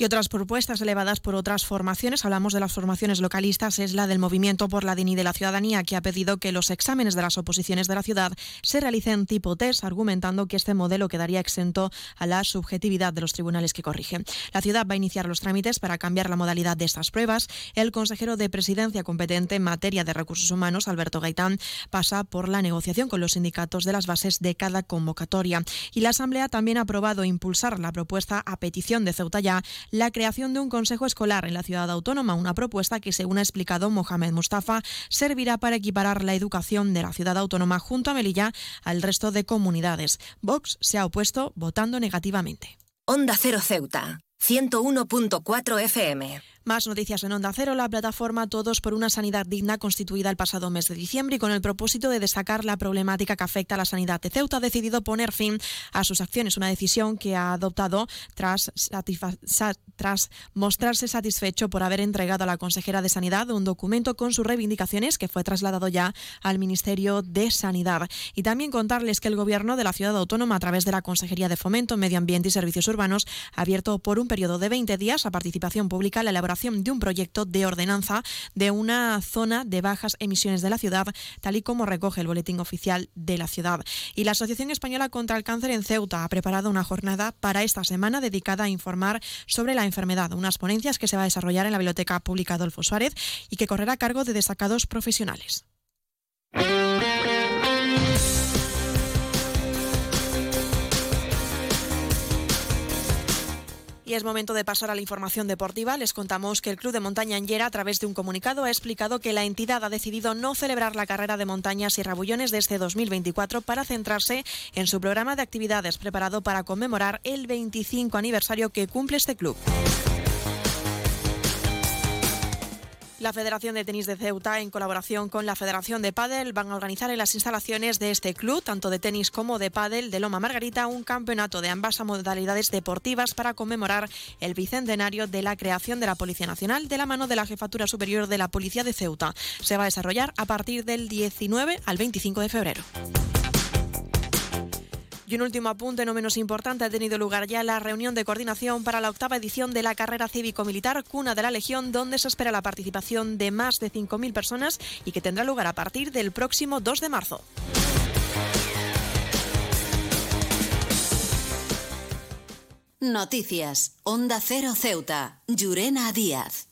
y otras propuestas elevadas por otras formaciones. Hablamos de las formaciones localistas, es la del Movimiento por la Dignidad de la Ciudadanía, que ha pedido que los exámenes de las oposiciones de la ciudad se realicen tipo test, argumentando que este modelo quedaría exento a la subjetividad de los tribunales que corrigen. La ciudad va a iniciar los trámites para cambiar la modalidad de estas pruebas. El consejero de presidencia competente en materia de recursos humanos, Alberto Gaitán, pasa por la negociación con los sindicatos de las bases de cada convocatoria. Y la Asamblea también ha aprobado impulsar la propuesta a petición de Ceuta ya la creación de un consejo escolar en la ciudad autónoma, una propuesta que, según ha explicado Mohamed Mustafa, servirá para equiparar la educación de la ciudad autónoma junto a Melilla al resto de comunidades. Vox se ha opuesto votando negativamente. Onda Cero Ceuta. 101.4 FM. Más noticias en Onda Cero. La plataforma Todos por una Sanidad Digna, constituida el pasado mes de diciembre y con el propósito de destacar la problemática que afecta a la sanidad de Ceuta, ha decidido poner fin a sus acciones. Una decisión que ha adoptado tras, tras mostrarse satisfecho por haber entregado a la consejera de Sanidad un documento con sus reivindicaciones que fue trasladado ya al Ministerio de Sanidad. Y también contarles que el Gobierno de la Ciudad Autónoma, a través de la Consejería de Fomento, Medio Ambiente y Servicios Urbanos, ha abierto por un periodo de 20 días a participación pública la elaboración de un proyecto de ordenanza de una zona de bajas emisiones de la ciudad, tal y como recoge el boletín oficial de la ciudad. Y la Asociación Española contra el Cáncer en Ceuta ha preparado una jornada para esta semana dedicada a informar sobre la enfermedad, unas ponencias que se va a desarrollar en la Biblioteca Pública Adolfo Suárez y que correrá a cargo de destacados profesionales. Y es momento de pasar a la información deportiva. Les contamos que el Club de Montaña Anguera, a través de un comunicado, ha explicado que la entidad ha decidido no celebrar la carrera de montañas y rabullones de este 2024 para centrarse en su programa de actividades preparado para conmemorar el 25 aniversario que cumple este club. La Federación de Tenis de Ceuta, en colaboración con la Federación de Pádel, van a organizar en las instalaciones de este club, tanto de tenis como de pádel de Loma Margarita, un campeonato de ambas modalidades deportivas para conmemorar el bicentenario de la creación de la Policía Nacional de la mano de la Jefatura Superior de la Policía de Ceuta. Se va a desarrollar a partir del 19 al 25 de febrero. Y un último apunte, no menos importante, ha tenido lugar ya la reunión de coordinación para la octava edición de la carrera cívico-militar Cuna de la Legión, donde se espera la participación de más de 5.000 personas y que tendrá lugar a partir del próximo 2 de marzo. Noticias. Onda Cero Ceuta. Llurena Díaz.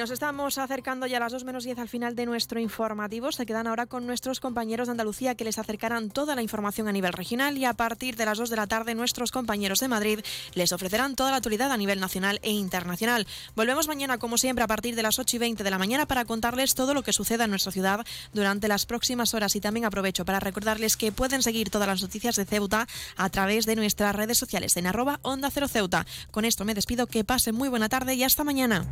Nos estamos acercando ya a las 2 menos 10 al final de nuestro informativo. Se quedan ahora con nuestros compañeros de Andalucía que les acercarán toda la información a nivel regional y a partir de las 2 de la tarde nuestros compañeros de Madrid les ofrecerán toda la actualidad a nivel nacional e internacional. Volvemos mañana como siempre a partir de las 8 y 20 de la mañana para contarles todo lo que suceda en nuestra ciudad durante las próximas horas y también aprovecho para recordarles que pueden seguir todas las noticias de Ceuta a través de nuestras redes sociales en arroba onda cero Ceuta. Con esto me despido, que pasen muy buena tarde y hasta mañana.